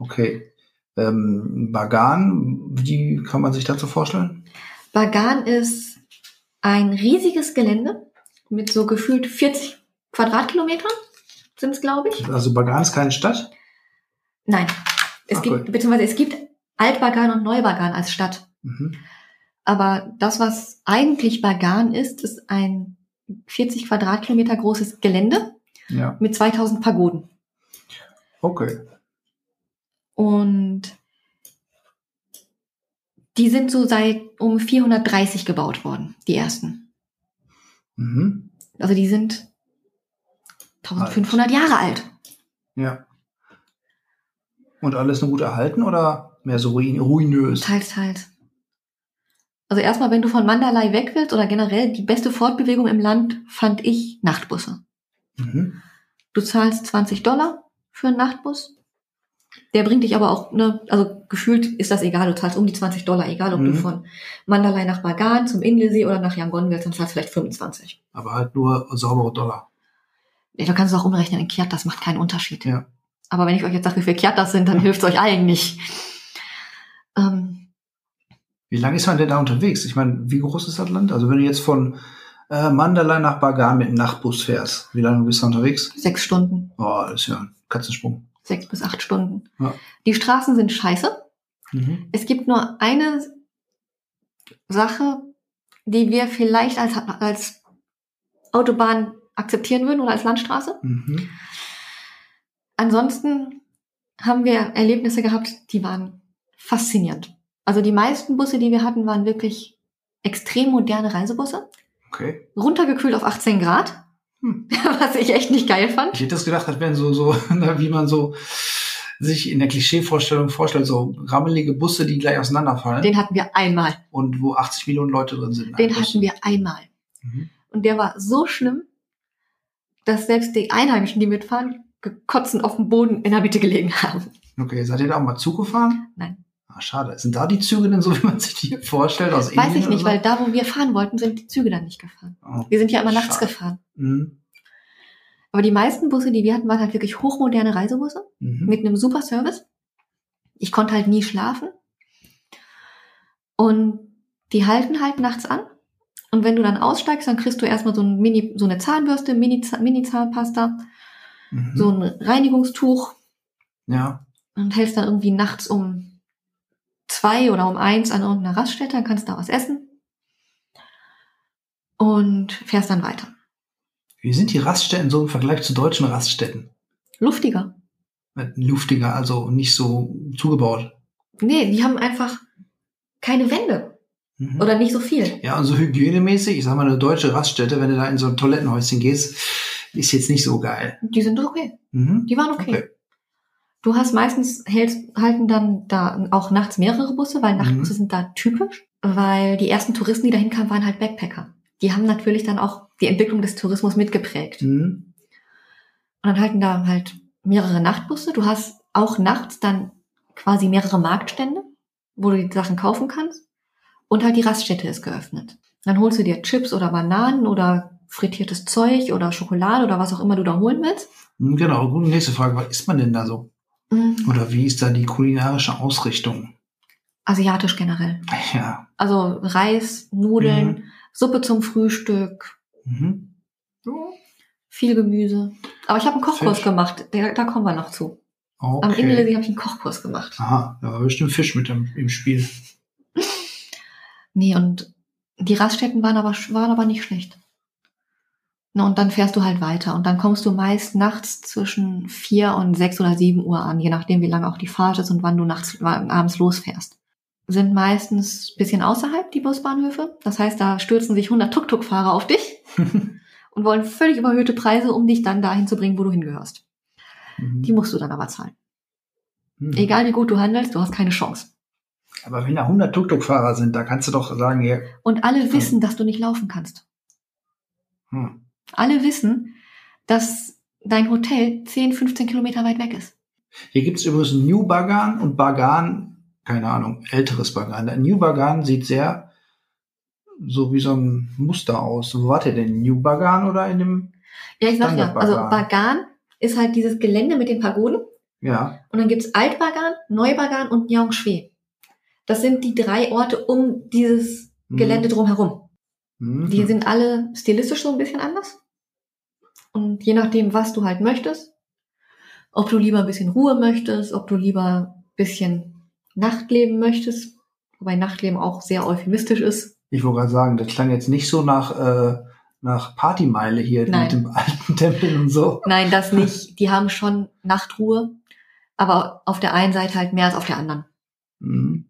Okay. Ähm, Bagan, wie kann man sich dazu vorstellen? Bagan ist ein riesiges Gelände mit so gefühlt 40 Quadratkilometern sind es, glaube ich. Also Bagan ist keine Stadt? Nein, es Ach, gibt, cool. beziehungsweise es gibt Alt-Bagan und Neu-Bagan als Stadt. Mhm. Aber das, was eigentlich Bagan ist, ist ein 40 Quadratkilometer großes Gelände Ja. mit 2000 Pagoden. Okay. Und die sind so seit um 430 gebaut worden, die ersten. Mhm. Also die sind 1500 Jahre alt. Ja. Und alles nur gut erhalten oder mehr so ruin ruinös? Teils, teils. Also erstmal, wenn du von Mandalay weg willst oder generell die beste Fortbewegung im Land, fand ich Nachtbusse. Mhm. Du zahlst 20 Dollar für einen Nachtbus. Der bringt dich aber auch, ne, also gefühlt ist das egal, du zahlst um die 20 Dollar, egal ob du Mhm. von Mandalay nach Bagan zum Inlesee oder nach Yangon willst, dann zahlst du vielleicht 25. Aber halt nur saubere Dollar. Ja, du kannst es auch umrechnen in Kiat, das macht keinen Unterschied. Ja. Aber wenn ich euch jetzt sage, wie viel Kiat das sind, dann hilft es euch allen nicht. Ähm, Wie lange ist man denn da unterwegs? Ich meine, wie groß ist das Land? Also wenn du jetzt von äh, Mandalay nach Bagan mit dem Nachtbus fährst, wie lange bist du unterwegs? sechs Stunden, Oh, das ist ja ein Katzensprung. Sechs bis acht Stunden. Ja. Die Straßen sind scheiße. Mhm. Es gibt nur eine Sache, die wir vielleicht als, als Autobahn akzeptieren würden oder als Landstraße. Mhm. Ansonsten haben wir Erlebnisse gehabt, die waren faszinierend. Also die meisten Busse, die wir hatten, waren wirklich extrem moderne Reisebusse. Okay. Runtergekühlt auf 18 Grad. Hm. Was ich echt nicht geil fand. Ich hätte das gedacht, das wären so, so, na, wie man so sich in der Klischeevorstellung vorstellt, so rammelige Busse, die gleich auseinanderfallen Den hatten wir einmal. und wo 80 Millionen Leute drin sind. in Den hatten wir einmal. Mhm. Und der war so schlimm, dass selbst die Einheimischen, die mitfahren, gekotzend auf dem Boden in der Mitte gelegen haben. Okay, seid ihr da auch mal Zug gefahren? Nein. Ah, schade. Sind da die Züge denn so, wie man sich die vorstellt aus Weiß Indien ich nicht, oder weil da, wo wir fahren wollten, sind die Züge dann nicht gefahren. so? Oh. Wir sind ja immer nachts Schade. gefahren. Mhm. Aber die meisten Busse, die wir hatten, waren halt wirklich hochmoderne Reisebusse Mhm. mit einem super Service. Ich konnte halt nie schlafen. Und die halten halt nachts an. Und wenn du dann aussteigst, dann kriegst du erstmal so, ein Mini, so eine Zahnbürste, Mini- Mini-Zahnpasta, Mhm. so ein Reinigungstuch Ja. und hältst dann irgendwie nachts um zwei oder um eins an irgendeiner Raststätte, dann kannst du da was essen und fährst dann weiter. Wie sind die Raststätten so im Vergleich zu deutschen Raststätten? Luftiger. Luftiger, also nicht so zugebaut. Nee, die haben einfach keine Wände Mhm. oder nicht so viel. Ja, und so hygienemäßig, ich sag mal, eine deutsche Raststätte, wenn du da in so ein Toilettenhäuschen gehst, ist jetzt nicht so geil. Die sind okay. Mhm. Die waren okay. Okay. Du hast meistens hältst, halten dann da auch nachts mehrere Busse, weil Nachtbusse Mhm. sind da typisch, weil die ersten Touristen, die dahin kamen, waren halt Backpacker. Die haben natürlich dann auch die Entwicklung des Tourismus mitgeprägt. Mhm. Und dann halten da halt mehrere Nachtbusse. Du hast auch nachts dann quasi mehrere Marktstände, wo du die Sachen kaufen kannst. Und halt die Raststätte ist geöffnet. Dann holst du dir Chips oder Bananen oder frittiertes Zeug oder Schokolade oder was auch immer du da holen willst. Mhm, Genau, gut, nächste Frage, was isst man denn da so? Mm, Oder wie ist da die kulinarische Ausrichtung? Asiatisch generell. Ja. Also Reis, Nudeln, Mhm. Suppe zum Frühstück, Mhm. viel Gemüse. Aber ich habe einen Kochkurs Fisch. gemacht, da, da kommen wir noch zu. Am Okay. Inlesee habe ich einen Kochkurs gemacht. Aha, da war bestimmt Fisch mit im, im Spiel. Nee, und die Raststätten waren aber, waren aber nicht schlecht. Na, und dann fährst du halt weiter. Und dann kommst du meist nachts zwischen vier und sechs oder sieben Uhr an, je nachdem, wie lange auch die Fahrt ist und wann du nachts, abends losfährst. Sind meistens bisschen außerhalb, die Busbahnhöfe. Das heißt, da stürzen sich 100 Tuk-Tuk-Fahrer auf dich und wollen völlig überhöhte Preise, um dich dann dahin zu bringen, wo du hingehörst. Mhm. Die musst du dann aber zahlen. Mhm. Egal wie gut du handelst, du hast keine Chance. Aber wenn da 100 Tuk-Tuk-Fahrer sind, da kannst du doch sagen, ja, Und alle wissen, dass du nicht laufen kannst. hm, Alle wissen, dass dein Hotel 10, 15 Kilometer weit weg ist. Hier gibt's übrigens New Bagan und Bagan, keine Ahnung, älteres Bagan. Der New Bagan sieht sehr so wie so ein Muster aus. Wo wart ihr denn? New Bagan oder in dem? Ja, ich sag ja, also Bagan. Ist halt dieses Gelände mit den Pagoden. Ja. Und dann gibt's Altbagan, Neubagan und Nyongshwe. Das sind die drei Orte um dieses Mhm. Gelände drumherum. Mhm. Die sind alle stilistisch so ein bisschen anders. Und je nachdem, was du halt möchtest, ob du lieber ein bisschen Ruhe möchtest, ob du lieber ein bisschen Nachtleben möchtest, wobei Nachtleben auch sehr euphemistisch ist. Ich wollte gerade sagen, das klang jetzt nicht so nach, äh, nach Partymeile hier Nein. mit dem alten Tempel und so. Nein, das nicht. Die haben schon Nachtruhe, aber auf der einen Seite halt mehr als auf der anderen. Mhm.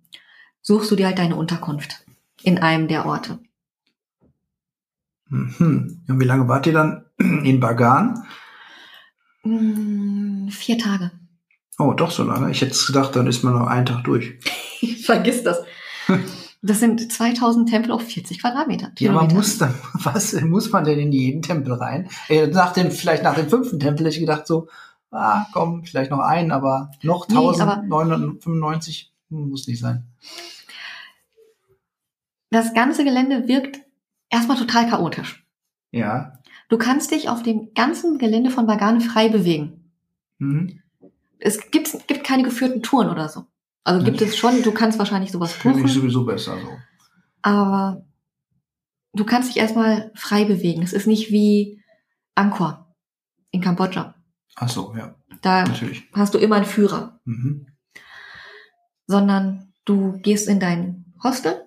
Suchst du dir halt deine Unterkunft in einem der Orte. Mhm. Und wie lange wart ihr dann in Bagan? Hm, vier Tage. Oh, doch so lange. Ich hätte gedacht, dann ist man noch einen Tag durch. Vergiss das. Das sind 2000 Tempel auf 40 Quadratmeter. Ja, man muss dann, was muss man denn in jeden Tempel rein? Äh, nach dem, vielleicht nach dem fünften Tempel hätte ich gedacht so, ah, komm, vielleicht noch einen, aber noch Nee, aber- 1995 muss nicht sein. Das ganze Gelände wirkt erstmal total chaotisch. Ja. Du kannst dich auf dem ganzen Gelände von Bagane frei bewegen. Mhm. Es gibt, gibt keine geführten Touren oder so. Also gibt es schon, du kannst wahrscheinlich sowas Finde ich buchen, sowieso besser so. aber du kannst dich erstmal frei bewegen. Es ist nicht wie Angkor in Kambodscha. Ach so, ja, Da natürlich. hast du immer einen Führer, Mhm. sondern du gehst in dein Hostel.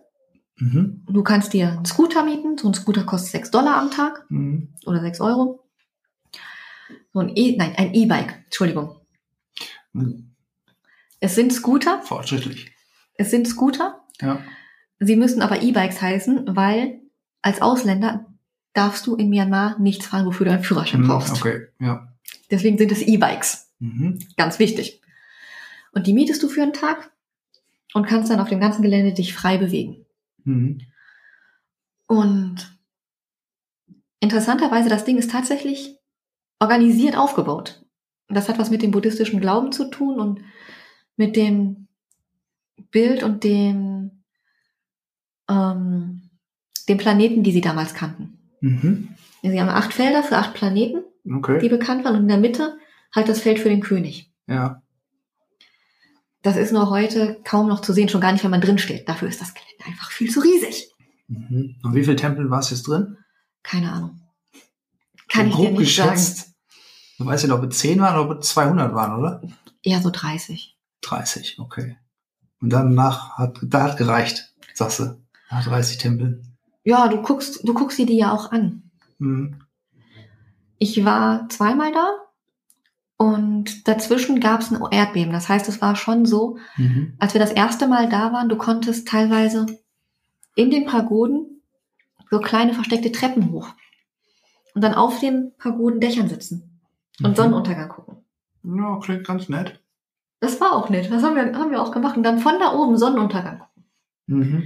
Mhm. Du kannst dir einen Scooter mieten. So ein Scooter kostet 6 Dollar am Tag Mhm. oder 6 Euro. So ein E, nein, ein E-Bike, Entschuldigung. Mhm. Es sind Scooter, Fortschrittlich. es sind Scooter. Ja. Sie müssen aber E-Bikes heißen, weil als Ausländer darfst du in Myanmar nichts fahren, wofür du einen Führerschein Mhm. brauchst. Okay, ja. Deswegen sind es E-Bikes. Mhm. Ganz wichtig. Und die mietest du für einen Tag und kannst dann auf dem ganzen Gelände dich frei bewegen. Mhm. Und interessanterweise, das Ding ist tatsächlich organisiert aufgebaut. Das hat was mit dem buddhistischen Glauben zu tun und mit dem Bild und dem, ähm, dem Planeten, die sie damals kannten. Mhm. Sie haben acht Felder für acht Planeten, die Okay. bekannt waren, und in der Mitte halt das Feld für den König. Ja. Das ist nur heute kaum noch zu sehen, schon gar nicht, wenn man drin steht. Dafür ist das Gelände einfach viel zu riesig. Mhm. Und wie viele Tempel war es jetzt drin? Keine Ahnung. Kann So ich dir nicht sagen. geschätzt. Du weißt ja, ob es 10 waren oder ob es 200 waren, oder? Eher so 30. 30, okay. Und danach hat, da hat gereicht, sagst du. Nach 30 Tempeln. Ja, du guckst, du guckst dir die ja auch an. Mhm. Ich war zweimal da und dazwischen gab es ein Erdbeben. Das heißt, es war schon so, Mhm. als wir das erste Mal da waren, du konntest teilweise in den Pagoden so kleine versteckte Treppen hoch und dann auf den Pagodendächern sitzen und Mhm. Sonnenuntergang gucken. Ja, klingt ganz nett. Das war auch nett. Das haben wir, haben wir auch gemacht. Und dann von da oben Sonnenuntergang gucken. Mhm.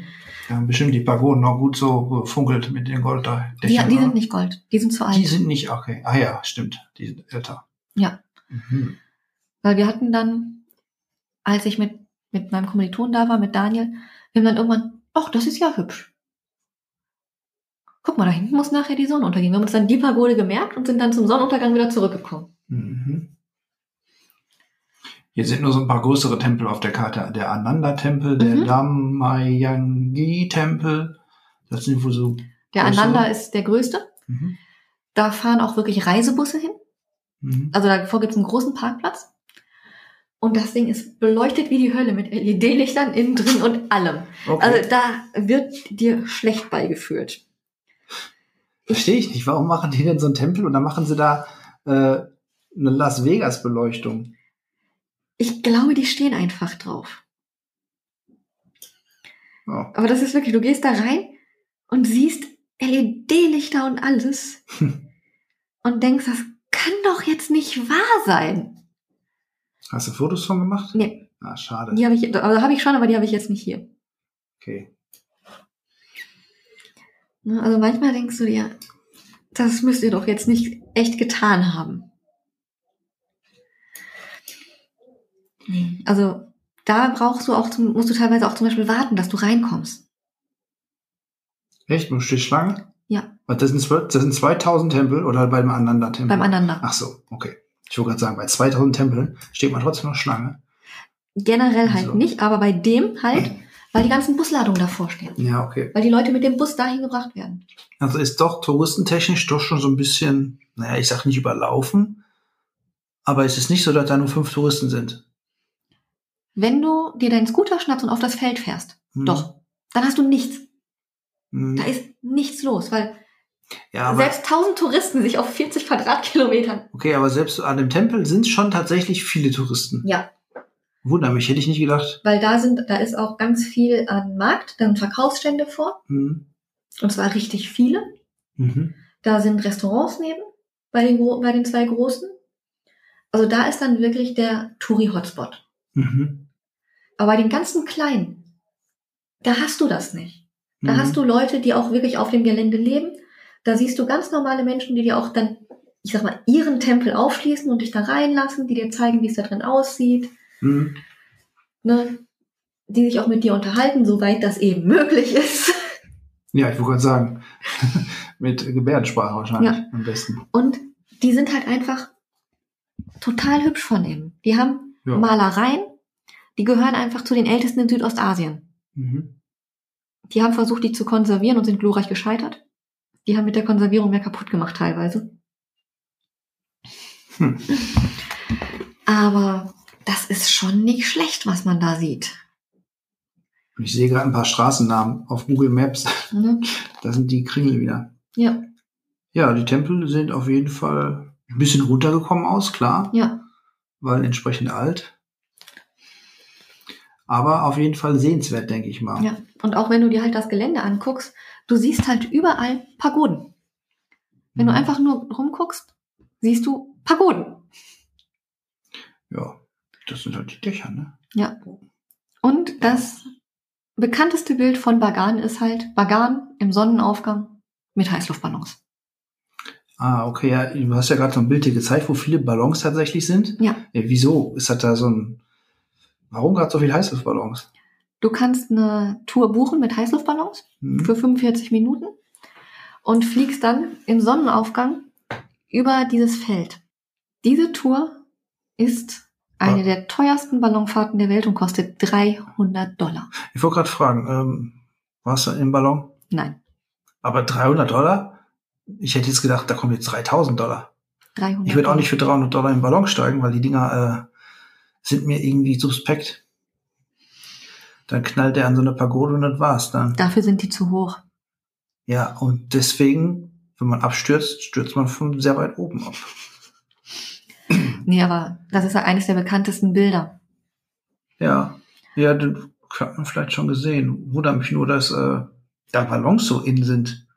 Ja, haben bestimmt die Pagoden noch gut so gefunkelt mit den Golddächern. Die, die oder? sind nicht Gold. Die sind zu alt. Die sind nicht, okay. Ah ja, stimmt. Die sind älter. Ja. Mhm. Weil wir hatten dann, als ich mit, mit meinem Kommiliton da war, mit Daniel, wir haben dann irgendwann, ach, das ist ja hübsch. Guck mal, da hinten muss nachher die Sonne untergehen. Wir haben uns dann die Pagode gemerkt und sind dann zum Sonnenuntergang wieder zurückgekommen. Mhm. Hier sind nur so ein paar größere Tempel auf der Karte. Der Ananda-Tempel, der Mhm. Dhammayangi-Tempel. Das sind wohl so. Der? Ananda ist der größte. Mhm. Da fahren auch wirklich Reisebusse hin. Mhm. Also davor gibt es einen großen Parkplatz. Und das Ding ist beleuchtet wie die Hölle mit LED-Lichtern innen drin und allem. Okay. Also da wird dir schlecht beigeführt. Verstehe ich nicht. Warum machen die denn so einen Tempel und dann machen sie da äh, eine Las Vegas-Beleuchtung? Ich glaube, die stehen einfach drauf. Ja. Aber das ist wirklich, du gehst da rein und siehst LED-Lichter und alles und denkst, das kann doch jetzt nicht wahr sein. Hast du Fotos von gemacht? Nee, Ah, schade. die habe ich, also habe ich schon, aber die habe ich jetzt nicht hier. Okay. Also manchmal denkst du dir, das müsst ihr doch jetzt nicht echt getan haben. Also da brauchst du auch, zum, musst du teilweise auch zum Beispiel warten, dass du reinkommst. Echt? Du stehst Schlange? Das sind, das sind 2000 Tempel oder beim Ananda-Tempel? Beim Ananda. Ach so, okay. Ich wollte gerade sagen, bei 2000 Tempeln steht man trotzdem noch Schlange. Generell halt So. nicht, aber bei dem halt, weil die ganzen Busladungen davor stehen. Ja, okay. Weil die Leute mit dem Bus dahin gebracht werden. Also ist doch touristentechnisch doch schon so ein bisschen, naja, ich sag nicht überlaufen, aber es ist nicht so, dass da nur fünf Touristen sind. Wenn du dir deinen Scooter schnappst und auf das Feld fährst, Hm. doch, dann hast du nichts. Hm. Da ist nichts los, weil Ja, selbst 1000 Touristen sich auf 40 Quadratkilometern. okay, aber selbst an dem Tempel sind schon tatsächlich viele Touristen. Ja, Wunder mich, hätte ich nicht gedacht. weil da sind, da ist auch ganz viel an Markt, dann Verkaufsstände vor, Hm. und zwar richtig viele. Mhm. Da sind Restaurants neben, bei den, bei den zwei großen. Also da ist dann wirklich der Touri-Hotspot. Mhm. Aber bei den ganzen kleinen, da hast du das nicht. Da Mhm. hast du Leute, die auch wirklich auf dem Gelände leben. Da siehst du ganz normale Menschen, die dir auch dann, ich sag mal, ihren Tempel aufschließen und dich da reinlassen, die dir zeigen, wie es da drin aussieht, Mhm. ne? die sich auch mit dir unterhalten, soweit das eben möglich ist. Ja, ich wollte gerade sagen, mit Gebärdensprache wahrscheinlich Ja. am besten. Und die sind halt einfach total hübsch von innen. Die haben Ja. Malereien, die gehören einfach zu den ältesten in Südostasien. Mhm. Die haben versucht, die zu konservieren und sind glorreich gescheitert. Die haben mit der Konservierung mehr kaputt gemacht teilweise. Hm. Aber das ist schon nicht schlecht, was man da sieht. Ich sehe gerade ein paar Straßennamen auf Google Maps. Ne? Da sind die Kringel wieder. Ja, Ja, die Tempel sind auf jeden Fall ein bisschen runtergekommen aus, klar, ja. weil entsprechend alt. Aber auf jeden Fall sehenswert, denke ich mal. Ja. Und auch wenn du dir halt das Gelände anguckst, du siehst halt überall Pagoden. Wenn du Mhm. einfach nur rumguckst, siehst du Pagoden. Ja, das sind halt die Dächer, ne? Ja. Und das bekannteste Bild von Bagan ist halt Bagan im Sonnenaufgang mit Heißluftballons. Ah, okay, ja, du hast ja gerade so ein Bild hier gezeigt, wo viele Ballons tatsächlich sind. Ja. ja wieso? Ist das da so ein. Warum gerade so viel Heißluftballons? Du kannst eine Tour buchen mit Heißluftballons Hm? für 45 Minuten und fliegst dann im Sonnenaufgang über dieses Feld. Diese Tour ist eine Ja. der teuersten Ballonfahrten der Welt und kostet 300 Dollar. Ich wollte gerade fragen, ähm, warst du im Ballon? Nein, Aber 300 Dollar? Ich hätte jetzt gedacht, da kommen jetzt 3000 Dollar. 300 Ich würde auch nicht für 300 Dollar im Ballon steigen, weil die Dinger äh, sind mir irgendwie suspekt. Dann knallt der an so eine Pagode und das war's dann. Dafür sind die zu hoch. Ja, und deswegen, wenn man abstürzt, stürzt man von sehr weit oben ab. Nee, aber das ist ja eines der bekanntesten Bilder. Ja, ja, das hat man vielleicht schon gesehen. Wundert mich nur, dass äh, da Ballons so in sind.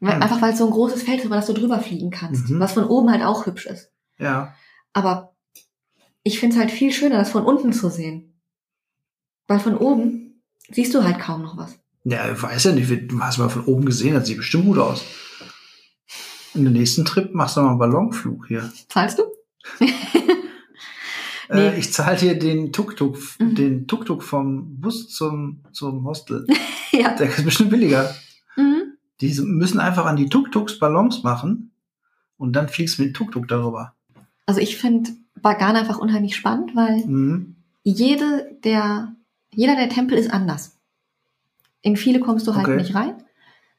Weil, Hm. Einfach weil es so ein großes Feld ist, über das du drüber fliegen kannst. Mhm. Was von oben halt auch hübsch ist. Ja, Aber ich finde es halt viel schöner, das von unten zu sehen. Weil von oben siehst du halt kaum noch was. ja, ich weiß ja nicht, du hast mal von oben gesehen, das sieht bestimmt gut aus. In den nächsten Trip machst du mal einen Ballonflug hier. Zahlst du? Äh, Nee. ich zahle dir den Tuk-Tuk, Mhm. den Tuk-Tuk vom Bus zum, zum Hostel. ja. Der ist bestimmt billiger. Mhm. Die müssen einfach an die Tuk-Tuks Ballons machen und dann fliegst du mit dem Tuk-Tuk darüber. Also ich finde Bagan einfach unheimlich spannend, weil Mhm. jede der, jeder der Tempel ist anders. In viele kommst du halt Okay. nicht rein.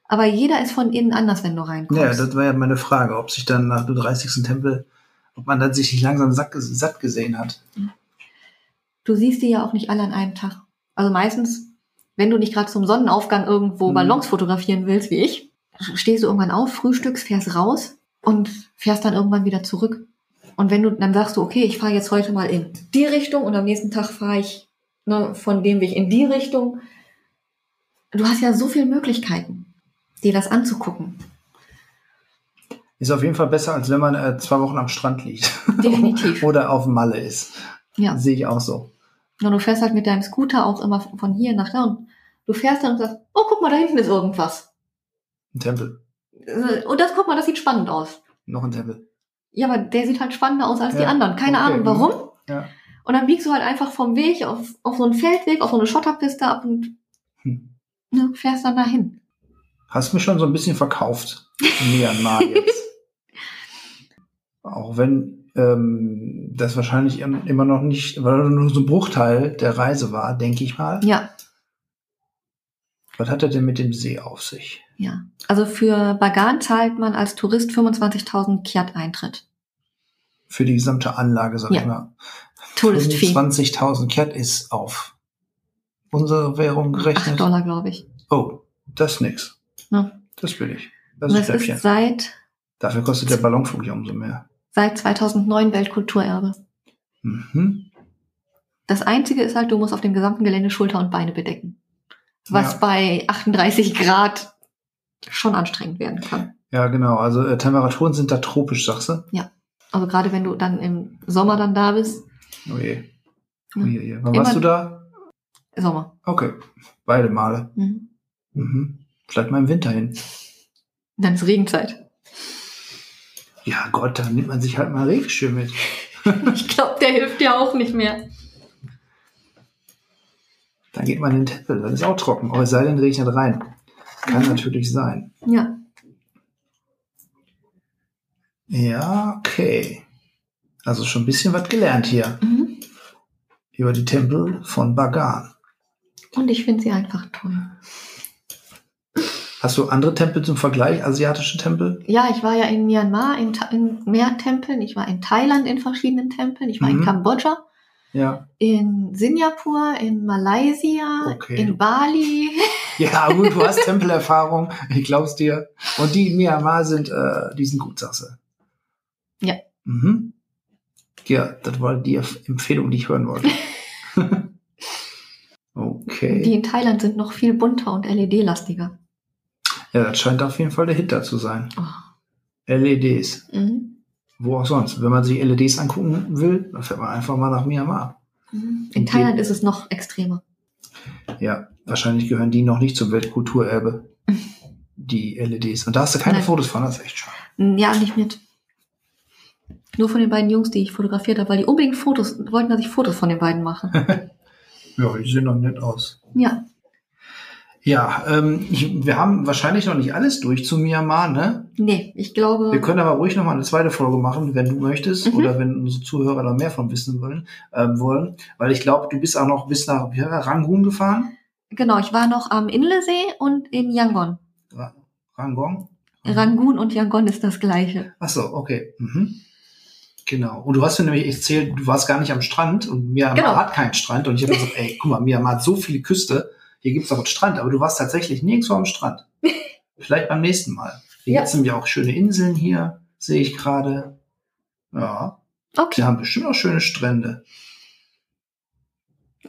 Aber jeder ist von innen anders, wenn du reinkommst. Ja, das war ja meine Frage, ob sich dann nach dem 30. Tempel, ob man dann sich nicht langsam sack, satt gesehen hat. du siehst die ja auch nicht alle an einem Tag. Also meistens, wenn du nicht gerade zum Sonnenaufgang irgendwo Mhm. Ballons fotografieren willst, wie ich, stehst du irgendwann auf, frühstückst, fährst raus und fährst dann irgendwann wieder zurück. Und wenn du, dann sagst du, okay, ich fahre jetzt heute mal in die Richtung und am nächsten Tag fahre ich ne, von dem Weg in die Richtung. Du hast ja so viele Möglichkeiten, dir das anzugucken. Ist auf jeden Fall besser, als wenn man äh, zwei Wochen am Strand liegt. Definitiv. Oder auf Malle ist. Ja. Sehe ich auch so. Und du fährst halt mit deinem Scooter auch immer von hier nach da und du fährst dann und sagst, oh, guck mal, da hinten ist irgendwas. Ein Tempel. Äh, Und das, guck mal, das sieht spannend aus. Noch ein Tempel. Ja, aber der sieht halt spannender aus als die Ja, anderen. Keine okay. Ahnung warum. Ja. Und dann biegst du halt einfach vom Weg auf, auf so einen Feldweg, auf so eine Schotterpiste ab und Hm. ne, fährst dann dahin. Hast mich schon so ein bisschen verkauft. Myanmar jetzt. Auch wenn ähm, das wahrscheinlich im- immer noch nicht, weil nur so ein Bruchteil der Reise war, denke ich mal. Ja, Was hat er denn mit dem See auf sich? ja. Also für Bagan zahlt man als Tourist 25.000 Kyat Eintritt. Für die gesamte Anlage, sag Ja. ich mal. Fee. 20.000 Kyat ist auf unsere Währung 8 gerechnet. Dollar, glaube ich. Oh, das ist nix. Ja. Das will ich. Das ist das Schnäppchen. ist seit, Dafür kostet der Ballonflug ja umso mehr. seit 2009 Weltkulturerbe. Mhm. Das Einzige ist halt, du musst auf dem gesamten Gelände Schulter und Beine bedecken. Was Ja. bei 38 Grad schon anstrengend werden kann. Ja, genau. Also äh, Temperaturen sind da tropisch, sagst du? Also gerade wenn du dann im Sommer dann da bist. Oh je. Oh Ja. je, je. Wann Immer- warst du da? Sommer. Okay. Beide Male. Mhm. Mhm. Vielleicht mal im Winter hin. Dann ist Regenzeit. Ja, Gott, dann nimmt man sich halt mal Regenschirm mit. Ich glaube, der hilft dir auch nicht mehr. Dann geht man in den Tempel. Das ist auch trocken. Aber es sei denn, regnet rein. Kann Mhm. natürlich sein. Ja. Ja, okay. Also schon ein bisschen was gelernt hier Mhm. über die Tempel von Bagan. Und ich finde sie einfach toll. Hast du andere Tempel zum Vergleich, asiatische Tempel? Ja, ich war ja in Myanmar in, in mehr Tempeln. Ich war in Thailand in verschiedenen Tempeln. Ich war in Mhm. Kambodscha, Ja. in Singapur, in Malaysia, Okay. in Bali. Ja, gut, du hast Tempelerfahrung, ich glaub's dir. Und die in Myanmar sind, äh, die sind gut, sagst du. Ja. Mhm. Ja, das war die Empfehlung, die ich hören wollte. okay. Die in Thailand sind noch viel bunter und LED-lastiger. Ja, das scheint auf jeden Fall der Hit da zu sein. Oh. LEDs. Mhm. Wo auch sonst. Wenn man sich LEDs angucken will, dann fährt man einfach mal nach Myanmar. Mhm. In Und Thailand die- ist es noch extremer. Ja, wahrscheinlich gehören die noch nicht zum Weltkulturerbe. Die LEDs. Und da hast du keine Nein. Fotos von, das ist echt schade. Ja, nicht mit. Nur von den beiden Jungs, die ich fotografiert habe, weil die unbedingt Fotos wollten, dass ich Fotos von den beiden mache. Ja, die sehen doch nett aus. ja. Ja, ähm, ich, wir haben wahrscheinlich noch nicht alles durch zu Myanmar, ne? Nee, ich glaube. Wir können aber ruhig noch mal eine zweite Folge machen, wenn du möchtest, Mhm. oder wenn unsere Zuhörer da mehr von wissen wollen, ähm, wollen. Weil ich glaube, du bist auch noch bis nach Rangoon gefahren. Genau, ich war noch am Inlesee und in Yangon. Ra Rangong? Rangoon und Yangon ist das gleiche. Ach so, okay. Mhm. Genau. Und du hast mir nämlich erzählt, du warst gar nicht am Strand und Myanmar Genau. hat keinen Strand. Und ich habe gesagt, ey, guck mal, Myanmar hat so viele Küste, hier gibt's doch einen Strand, aber du warst tatsächlich nirgendwo am Strand. Vielleicht beim nächsten Mal. Hier Ja. gibt's nämlich auch schöne Inseln hier, sehe ich gerade. Ja, Okay. die haben bestimmt auch schöne Strände.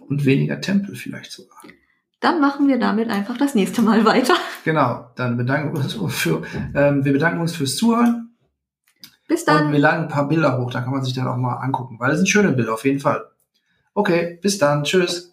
Und weniger Tempel vielleicht sogar. Dann machen wir damit einfach das nächste Mal weiter. Genau, dann bedanken wir uns für, ähm, wir bedanken uns fürs Zuhören. Bis Und dann. wir laden ein paar Bilder hoch, da kann man sich dann auch mal angucken, weil es sind schöne Bilder auf jeden Fall. Okay, bis dann, tschüss.